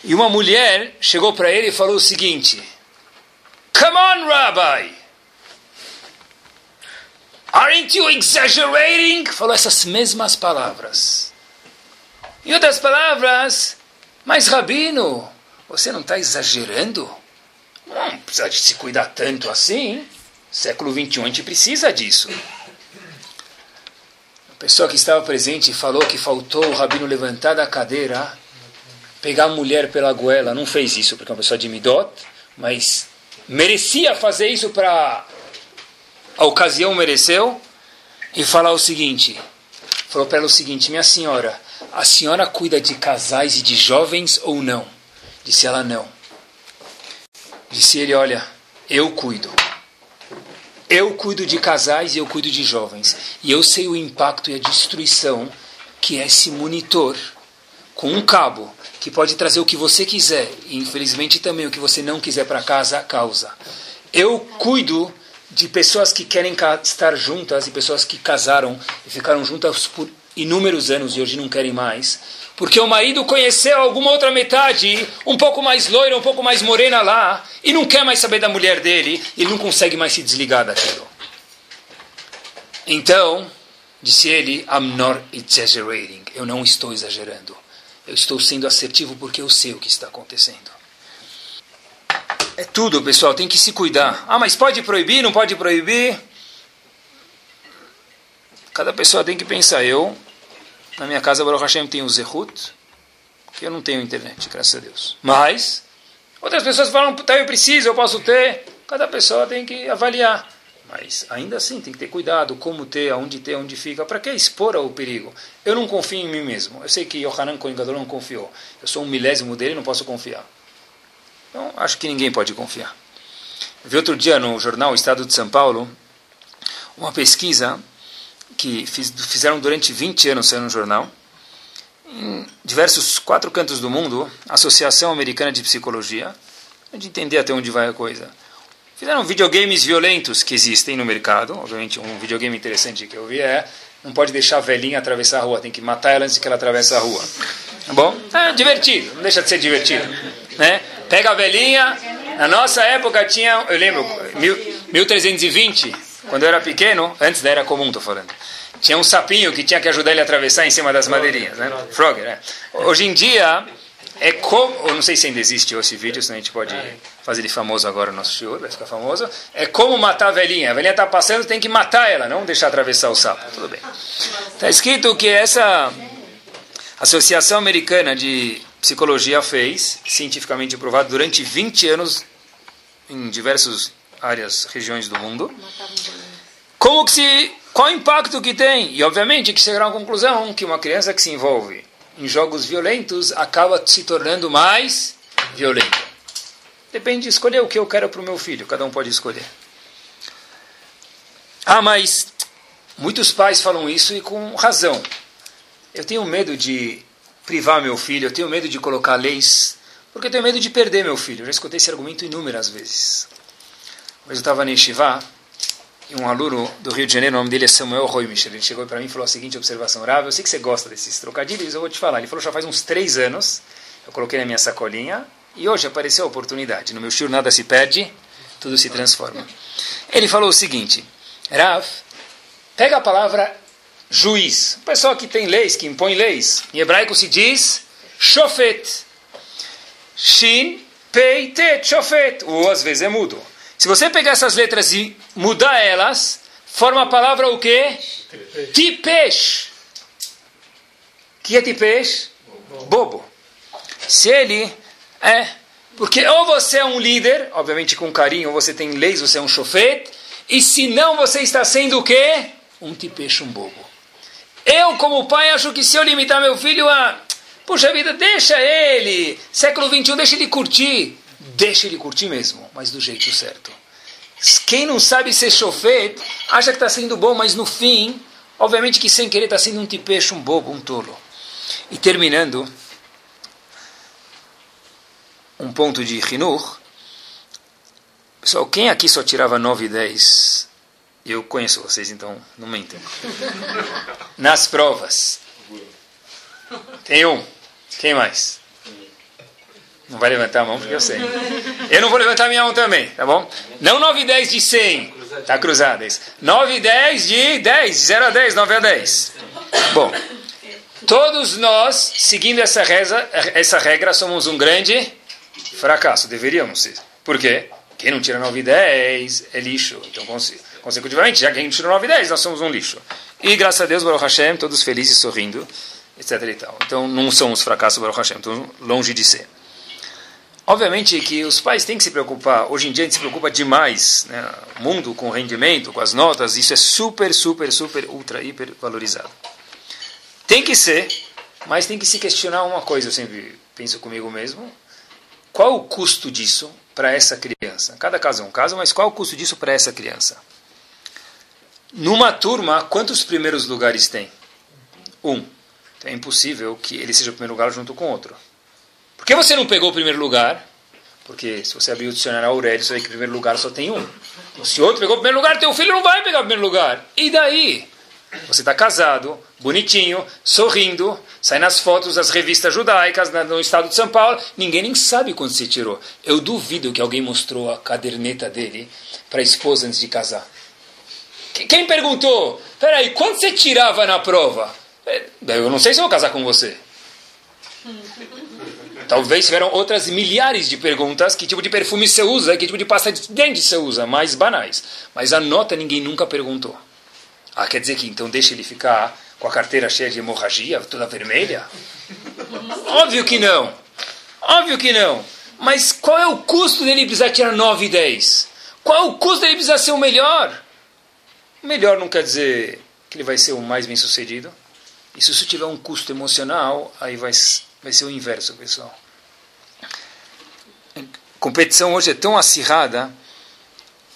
E uma mulher chegou para ele e falou o seguinte: Come on, Rabbi! Aren't you exaggerating? Falou essas mesmas palavras. Em outras palavras, mas Rabino, você não está exagerando? Não precisa de se cuidar tanto assim. Século XXI a gente precisa disso. A pessoa que estava presente falou que faltou o rabino levantar da cadeira, pegar a mulher pela goela. Não fez isso porque é uma pessoa de Midot, mas merecia fazer isso para a ocasião mereceu. e falar o seguinte: falou para ela o seguinte, minha senhora, a senhora cuida de casais e de jovens ou não? Disse ela, não. Disse ele, olha, eu cuido. Eu cuido de casais e eu cuido de jovens. E eu sei o impacto e a destruição que é esse monitor com um cabo que pode trazer o que você quiser e infelizmente também o que você não quiser para casa causa. Eu cuido de pessoas que querem estar juntas e pessoas que casaram e ficaram juntas por inúmeros anos e hoje não querem mais, porque o marido conheceu alguma outra metade, um pouco mais loira, um pouco mais morena lá, e não quer mais saber da mulher dele, e não consegue mais se desligar daquilo. Então, disse ele, I'm not exaggerating, eu não estou exagerando. Eu estou sendo assertivo porque eu sei o que está acontecendo. É tudo, pessoal, tem que se cuidar. Ah, mas pode proibir, não pode proibir? Cada pessoa tem que pensar. Eu, na minha casa, Baruch Hashem, tenho o Zehut, que eu não tenho internet, graças a Deus. Mas, outras pessoas falam, tá, eu preciso, eu posso ter. Cada pessoa tem que avaliar. Mas ainda assim tem que ter cuidado, como ter, aonde ter, onde fica. Para que expor ao perigo? Eu não confio em mim mesmo. Eu sei que Yohanan Gadol não confiou. Eu sou um milésimo dele, não posso confiar. Então, acho que ninguém pode confiar. Eu vi outro dia no jornal Estado de São Paulo uma pesquisa que fiz, fizeram durante 20 anos no jornal. Em diversos quatro cantos do mundo, Associação Americana de Psicologia, de entender até onde vai a coisa. Fizeram videogames violentos que existem no mercado. Obviamente, um videogame interessante que eu vi é não pode deixar a velhinha atravessar a rua, tem que matar ela antes que ela atravesse a rua. Tá bom? É divertido, não deixa de ser divertido. Né? Pega a velhinha. Na nossa época tinha, eu lembro, 1320, quando eu era pequeno, antes da era comum, estou falando. Tinha um sapinho que tinha que ajudar ele a atravessar em cima das madeirinhas, né? Frogger, né? Hoje em dia, é como. Eu não sei se ainda existe esse vídeo, senão a gente pode fazer ele famoso agora, o nosso senhor vai ficar famoso. É como matar a velhinha. A velhinha está passando, tem que matar ela, não deixar atravessar o sapo. Tudo bem. Está escrito que essa Associação Americana de Psicologia fez, cientificamente provado, durante 20 anos, em diversas áreas, regiões do mundo. Como que se. Qual o impacto que tem? E, obviamente, que chegaram à conclusão que uma criança que se envolve em jogos violentos acaba se tornando mais violenta. Depende de escolher o que eu quero para o meu filho, cada um pode escolher. Ah, mas muitos pais falam isso e com razão. Eu tenho medo de privar meu filho, eu tenho medo de colocar leis, porque eu tenho medo de perder meu filho. Eu já escutei esse argumento inúmeras vezes. Mas eu estava na Yeshiva, e um aluno do Rio de Janeiro, o nome dele é Samuel Roy Michel, ele chegou para mim e falou a seguinte observação, Rav, eu sei que você gosta desses trocadilhos, eu vou te falar. Ele falou, já faz uns três anos, eu coloquei na minha sacolinha, e hoje apareceu a oportunidade. No meu shur nada se perde, tudo se transforma. Ele falou o seguinte, Rav, pega a palavra juiz, o pessoal que tem leis, que impõe leis. Em hebraico se diz shofet. Shin, pei, tet, shofet. O às vezes é mudo. Se você pegar essas letras e mudar elas, forma a palavra o quê? Tipesh. Que é tipesh? Bobo. Se ele é... Porque ou você é um líder, obviamente com carinho, ou você tem leis, você é um chofete, e se não, você está sendo o quê? Um tipesh, um bobo. Eu, como pai, acho que se eu limitar meu filho a... Puxa vida, deixa ele, século XXI, deixa ele curtir. Deixa ele curtir mesmo, mas do jeito certo. Quem não sabe ser chofete, acha que está sendo bom, mas no fim, obviamente que sem querer está sendo um tipecho, um bobo, um tolo. E terminando, um ponto de Rinur. Pessoal, quem aqui só tirava 9 e 10? Eu conheço vocês, então não mentem. Nas provas. Tem um. Quem mais? Não vai levantar a mão porque eu sei. Eu não vou levantar minha mão também, tá bom? Não 9 e 10 de 100. Tá cruzado isso. 9 e 10 de 10. 0 a 10, 9 a 10. Bom, todos nós, seguindo essa, reza, essa regra, somos um grande fracasso. Deveríamos ser. Por quê? Quem não tira 9 e 10 é lixo. Então, consecutivamente, já que quem tira 9 e 10, nós somos um lixo. E graças a Deus, Baruch Hashem, todos felizes, sorrindo, etc. E tal. Então, não somos fracassos, Baruch Hashem. Então, longe de ser. Obviamente que os pais têm que se preocupar. Hoje em dia a gente se preocupa demais. Né? O mundo com o rendimento, com as notas, isso é super, super, super, ultra, hiper valorizado. Tem que ser, mas tem que se questionar uma coisa, eu sempre penso comigo mesmo. Qual o custo disso para essa criança? Cada caso é um caso, mas qual o custo disso para essa criança? Numa turma, quantos primeiros lugares tem? Um. Então é impossível que ele seja o primeiro lugar junto com outro. Por que você não pegou o primeiro lugar? Porque se você abrir o dicionário Aurélio, você vê que o primeiro lugar só tem um. Então, se outro pegou o primeiro lugar, teu filho não vai pegar o primeiro lugar. E daí? Você está casado, bonitinho, sorrindo, sai nas fotos das revistas judaicas no estado de São Paulo, ninguém nem sabe quando você tirou. Eu duvido que alguém mostrou a caderneta dele para a esposa antes de casar. Quem perguntou? Peraí, quando você tirava na prova? É, eu não sei se eu vou casar com você. Talvez tiveram outras milhares de perguntas: que tipo de perfume você usa, que tipo de pasta de dente você usa, mais banais. Mas a nota ninguém nunca perguntou. Ah, quer dizer que então deixa ele ficar com a carteira cheia de hemorragia, toda vermelha? Óbvio que não. Óbvio que não. Mas qual é o custo dele precisar tirar 9 e 10? Qual é o custo dele precisar ser o melhor? O melhor não quer dizer que ele vai ser o mais bem sucedido. E se isso tiver um custo emocional, aí vai, vai ser o inverso, pessoal. A competição hoje é tão acirrada.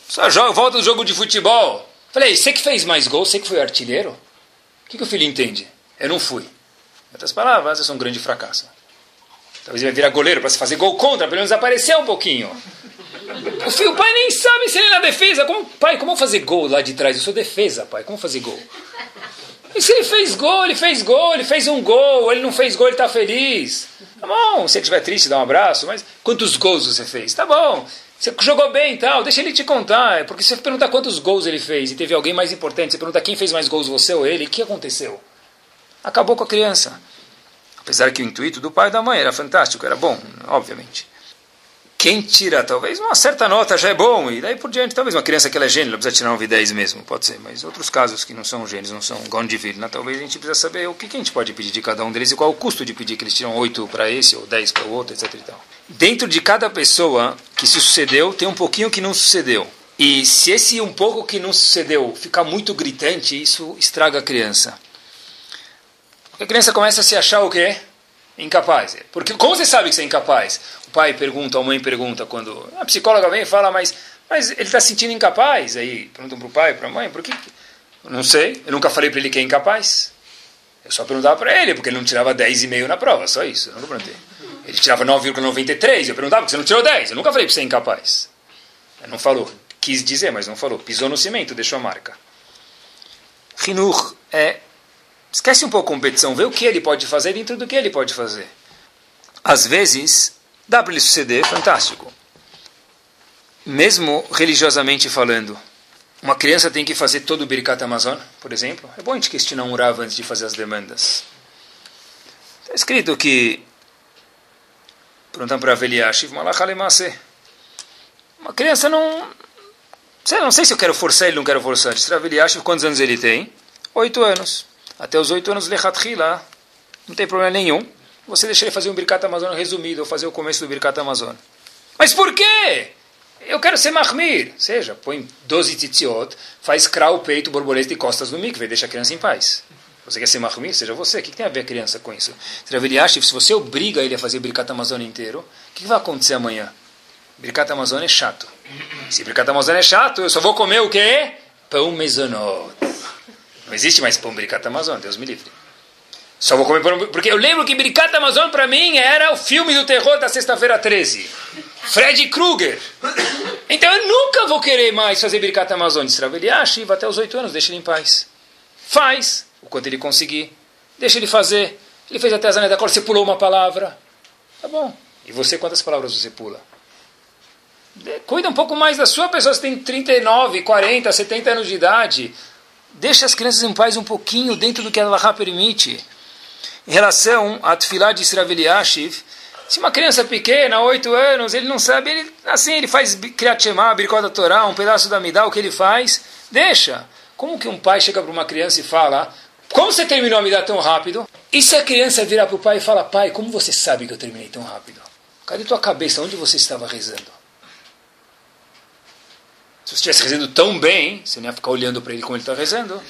Só joga, volta do jogo de futebol. Falei, você que fez mais gols, você que foi artilheiro? O que, que o filho entende? Eu não fui. Em outras palavras, eu sou um grande fracasso. Talvez ele vai virar goleiro para se fazer gol contra, pelo menos aparecer um pouquinho. O, filho, o pai nem sabe se ele é na defesa. Como, pai, como fazer gol lá de trás? Eu sou defesa, pai. Como fazer gol? E se ele fez gol, ele fez gol, ele fez um gol, ele não fez gol, ele está feliz. Tá bom, se ele estiver triste, dá um abraço, mas quantos gols você fez? Tá bom, você jogou bem e tal, deixa ele te contar. Porque se você perguntar quantos gols ele fez e teve alguém mais importante, você pergunta quem fez mais gols, você ou ele, o que aconteceu? Acabou com a criança. Apesar que o intuito do pai e da mãe era fantástico, era bom, obviamente. Quem tira, talvez, uma certa nota já é bom, e daí por diante, talvez uma criança que ela é gênio, ela precisa tirar um V10 mesmo, pode ser, mas outros casos que não são gênios, não são Gondivirna, talvez a gente precisa saber o que, que a gente pode pedir de cada um deles e qual o custo de pedir que eles tiram 8 para esse ou 10 para o outro, etc. E tal. Dentro de cada pessoa que se sucedeu, tem um pouquinho que não sucedeu. E se esse um pouco que não sucedeu ficar muito gritante, isso estraga a criança. A criança começa a se achar o quê? Incapaz. Porque como você sabe que você é incapaz? O pai pergunta, a mãe pergunta quando a psicóloga vem e fala, mas, mas ele está se sentindo incapaz. Aí perguntam para o pai, para a mãe, por que? Não sei, eu nunca falei para ele que é incapaz. Eu só perguntava para ele, porque ele não tirava 10,5 na prova, só isso. Eu nunca perguntei. Ele tirava 9,93, eu perguntava, porque você não tirou 10. Eu nunca falei para você é incapaz. Ele não falou. Quis dizer, mas não falou. Pisou no cimento, deixou a marca. Rinur é Esquece um pouco a competição, vê o que ele pode fazer dentro do que ele pode fazer. Às vezes, dá para ele suceder, fantástico. Mesmo religiosamente falando, uma criança tem que fazer todo o Birkat Amazon, por exemplo. É bom a gente questionar um Rav antes de fazer as demandas. Está escrito que, perguntando para Veliashiv, uma criança não... Sei, não sei se eu quero forçar ele, não quero forçar. Veliashiv, quantos anos ele tem? Oito anos até os oito anos Lechatchila, não tem problema nenhum. Você deixa ele fazer um Birkat Amazon resumido, ou fazer o começo do Birkat Amazon. Mas por quê? Eu quero ser mahmir. Seja, põe 12 titziot, faz krau, peito, borboleta e costas no mikve, deixa a criança em paz. Você quer ser mahmir? Seja você. O que tem a ver a criança com isso? Se você obriga ele a fazer Birkat Amazon inteiro, o que vai acontecer amanhã? Birkat Amazon é chato. Se Birkat Amazon é chato, eu só vou comer o quê? Pão mezonot. Não existe mais pão Biricata Amazon, Deus me livre. Só vou comer pão, porque eu lembro que Biricata Amazon para mim era o filme do terror da sexta-feira 13. Fred Krueger. Então eu nunca vou querer mais fazer Biricata Amazon. Disse Raveliashi, vai até os oito anos, deixa ele em paz. Faz o quanto ele conseguir. Deixa ele fazer. Ele fez até as anéis da você pulou uma palavra. Tá bom. E você, quantas palavras você pula? Cuida um pouco mais da sua pessoa. Você tem 39, 40, 70 anos de idade. Deixa as crianças em paz um pouquinho dentro do que a Allah permite. Em relação a Tfilah de Israel se uma criança pequena, 8 anos, ele não sabe, ele, assim, ele faz Kriyat Shema, Birkot Torá, um pedaço da Midá, o que ele faz, deixa. Como que um pai chega para uma criança e fala, como você terminou a Midá tão rápido? E se a criança virar para o pai e fala, pai, como você sabe que eu terminei tão rápido? Cadê tua cabeça? Onde você estava rezando? Se você estivesse rezando tão bem, você não ia ficar olhando para ele como ele está rezando.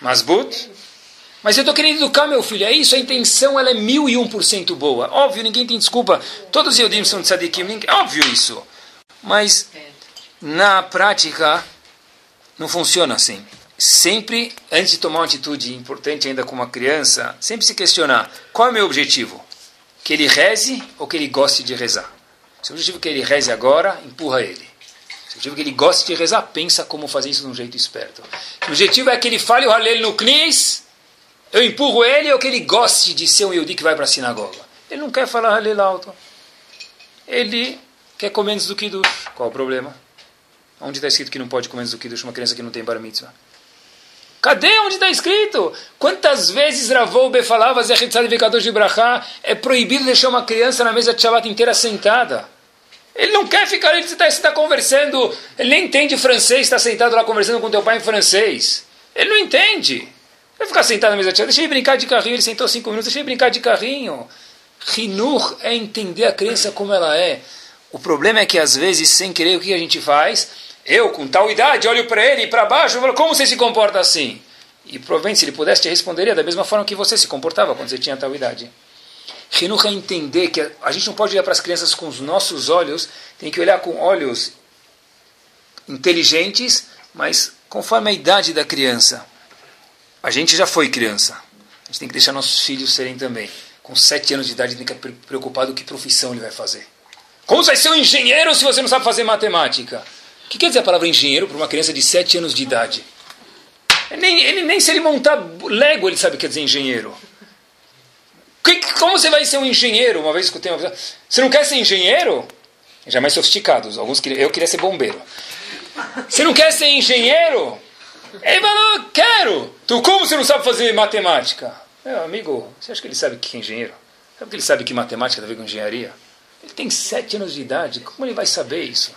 Mas but. Mas eu estou querendo educar meu filho. É isso, a intenção ela é mil e um por cento boa. Óbvio, ninguém tem desculpa. Todos os Yodim são tzadikim. Ninguém... Óbvio isso. Mas na prática não funciona assim. Sempre, antes de tomar uma atitude importante ainda com uma criança, sempre se questionar qual é o meu objetivo. Que ele reze ou que ele goste de rezar? Se o objetivo é que ele reze agora, empurra ele. Objetivo é que ele goste de rezar, pensa como fazer isso de um jeito esperto. O objetivo é que ele fale o Halel no Knis, eu empurro ele ou que ele goste de ser um Yehudi que vai para a sinagoga. Ele não quer falar Halel alto. Ele quer comer menos do Kiddush. Qual o problema? Onde está escrito que não pode comer menos do Kiddush uma criança que não tem bar mitzvah? Cadê onde está escrito? Quantas vezes Ravoube falava Zechet Tzadivikador de Brachá é proibido deixar uma criança na mesa de Shabbat inteira sentada? Ele não quer ficar, ele está tá conversando, ele nem entende francês, está sentado lá conversando com teu pai em francês. Ele não entende. Vai ficar sentado na mesa de deixa ele brincar de carrinho, ele sentou cinco minutos, deixa ele brincar de carrinho. Rinur é entender a criança como ela é. O problema é que às vezes, sem querer, o que a gente faz? Eu, com tal idade, olho para ele e para baixo e falo, como você se comporta assim? E provavelmente, se ele pudesse, te responderia da mesma forma que você se comportava quando você tinha tal idade. Rinur é entender que a gente não pode olhar para as crianças com os nossos olhos, tem que olhar com olhos inteligentes, mas conforme a idade da criança. A gente já foi criança. A gente tem que deixar nossos filhos serem também. Com sete anos de idade, tem que estar preocupado que profissão ele vai fazer. Como você vai ser um engenheiro se você não sabe fazer matemática? O que quer dizer a palavra engenheiro para uma criança de 7 anos de idade? Nem, ele, nem se ele montar Lego, ele sabe o que quer dizer engenheiro. Que, como você vai ser um engenheiro? Uma vez escutei uma pessoa, você não quer ser engenheiro? Já mais sofisticados, alguns queriam, eu queria ser bombeiro. Você não quer ser engenheiro? Ele falou, quero. Tu como você não sabe fazer matemática? Meu amigo, você acha que ele sabe o que é engenheiro? Sabe que ele sabe que matemática tem a ver com engenharia? Ele tem sete anos de idade, como ele vai saber isso?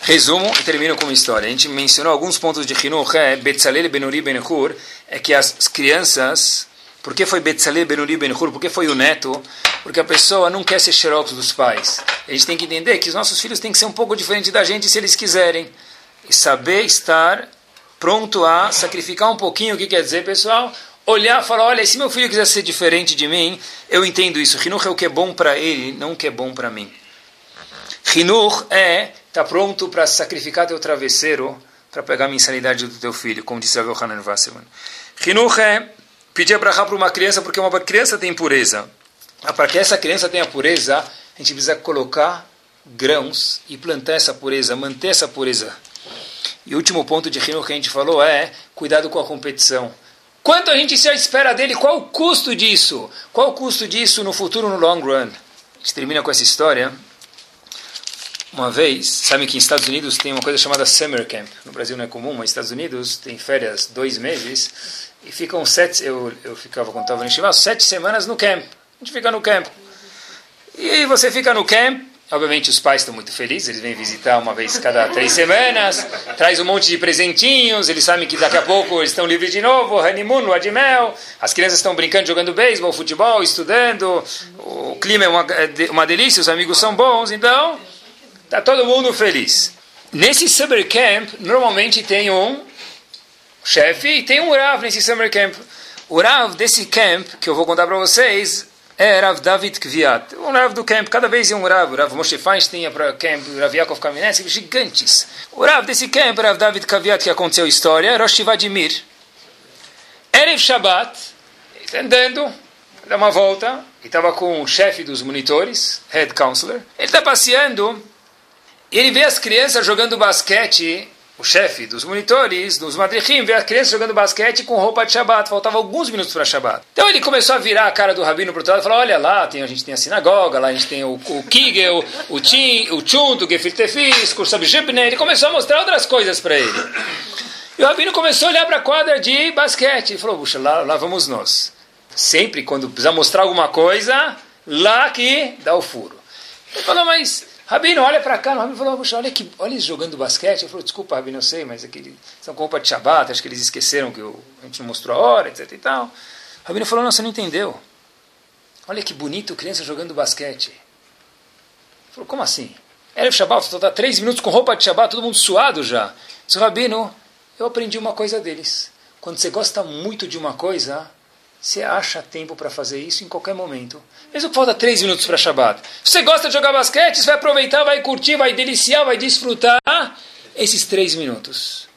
Resumo e termino com uma história. A gente mencionou alguns pontos de Hinuch, é Betzalel Benuri Benhur, é que as crianças, por que foi Betzalel Benuri Benhur, por que foi o neto? Porque a pessoa não quer ser xerox dos pais. A gente tem que entender que os nossos filhos têm que ser um pouco diferentes da gente se eles quiserem. E saber estar pronto a sacrificar um pouquinho, o que quer dizer, pessoal? olhar e falar, olha, se meu filho quiser ser diferente de mim, eu entendo isso. Hinuch é o que é bom para ele, não o que é bom para mim. Hinuch é tá pronto para sacrificar teu travesseiro para pegar a mensalidade do teu filho, como disse Rav Hanan Wasserman. Hinuch é pedir abrahá para uma criança porque uma criança tem pureza. Ah, para que essa criança tenha pureza, a gente precisa colocar grãos e plantar essa pureza, manter essa pureza. E o último ponto de Hinuch que a gente falou é cuidado com a competição. Quanto a gente se espera dele? Qual o custo disso? Qual o custo disso no futuro, no long run? A gente termina com essa história. Uma vez, sabe que em Estados Unidos tem uma coisa chamada summer camp. No Brasil não é comum, mas nos Estados Unidos tem férias dois meses e ficam sete. Eu, eu ficava quando estava no Shiva, sete semanas no camp. A gente fica no camp. E você fica no camp Obviamente os pais estão muito felizes, eles vêm visitar uma vez cada três semanas, traz um monte de presentinhos, eles sabem que daqui a pouco eles estão livres de novo, honeymoon, lua de mel, as crianças estão brincando, jogando beisebol, futebol, estudando, o clima é uma, é uma delícia, os amigos são bons, então está todo mundo feliz. Nesse summer camp, normalmente tem um chefe e tem um Rav nesse summer camp. O Rav desse camp, que eu vou contar para vocês, é Rav David Kviat, um Rav do camp, cada vez um Rav, Rav Moshe Feinstein ia para o camp, Rav Yaakov Kamenetsky, gigantes. O Rav desse camp, Rav David Kviat, que aconteceu a história, Rosh Vladimir. Erev Shabbat, andando, dá uma volta, e estava com o chefe dos monitores, head counselor, ele está passeando, e ele vê as crianças jogando basquete o chefe dos monitores, dos madrichim, vê a criança jogando basquete com roupa de Shabbat. Faltava alguns minutos para Shabbat. Então ele começou a virar a cara do rabino para o lado e falou, olha lá, tem, a gente tem a sinagoga, lá a gente tem o, o Kigel, o Tim, o Chunto, o Gefir Tefis, o Kursab Ele começou a mostrar outras coisas para ele. E o rabino começou a olhar para a quadra de basquete e falou, puxa, lá, lá vamos nós. Sempre quando precisa mostrar alguma coisa, lá que dá o furo. Ele falou, mas Rabino, olha para cá. O Rabino falou, Poxa, olha, que, olha eles jogando basquete. Ele falou, desculpa, Rabino, eu sei, mas aquele, é são roupa de Shabbat, acho que eles esqueceram que eu, a gente não mostrou a hora, etc e tal. O Rabino falou, não, você não entendeu. Olha que bonito criança jogando basquete. Falou, como assim? Erev Shabbat, estou três minutos com roupa de Shabbat, todo mundo suado já. Disse, Rabino, eu aprendi uma coisa deles. Quando você gosta muito de uma coisa, você acha tempo para fazer isso em qualquer momento. Mesmo que falta três minutos para Shabbat. Você gosta de jogar basquete, você vai aproveitar, vai curtir, vai deliciar, vai desfrutar esses três minutos.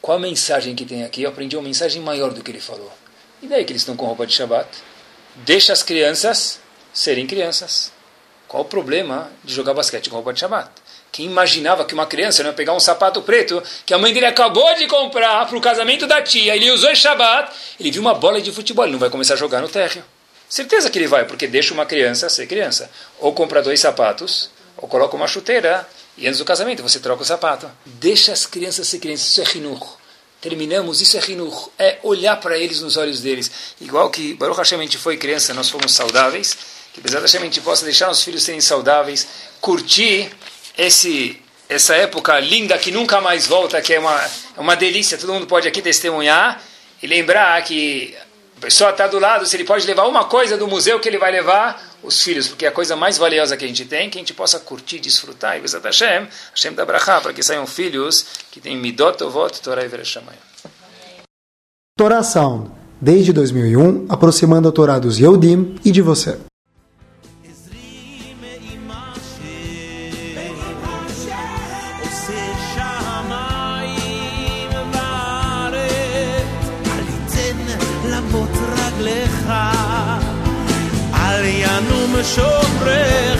Qual a mensagem que tem aqui? Eu aprendi uma mensagem maior do que ele falou. E daí que eles estão com roupa de Shabbat? Deixa as crianças serem crianças. Qual o problema de jogar basquete com roupa de Shabbat? Quem imaginava que uma criança ia pegar um sapato preto que a mãe dele acabou de comprar para o casamento da tia, ele usou em Shabbat, ele viu uma bola de futebol, ele não vai começar a jogar no térreo. Certeza que ele vai, porque deixa uma criança ser criança. Ou compra dois sapatos, ou coloca uma chuteira, e antes do casamento você troca o sapato. Deixa as crianças ser crianças, isso é rinur. Terminamos, isso é rinur. É olhar para eles nos olhos deles. Igual que Baruch Hashem a gente foi criança, nós fomos saudáveis, que apesar da gente possa deixar os filhos serem saudáveis, curtir esse essa época linda que nunca mais volta, que é uma, é uma delícia, todo mundo pode aqui testemunhar e lembrar que a pessoa está do lado, se ele pode levar uma coisa do museu que ele vai levar, os filhos, porque é a coisa mais valiosa que a gente tem, que a gente possa curtir, desfrutar, e Bezat Hashem, Hashem da Brachá, para que saiam filhos que têm Midot Tovot, Torah e Vereshamayim. Torá Sound, desde 2001, aproximando a Torá dos Yehudim e de você. sonreír.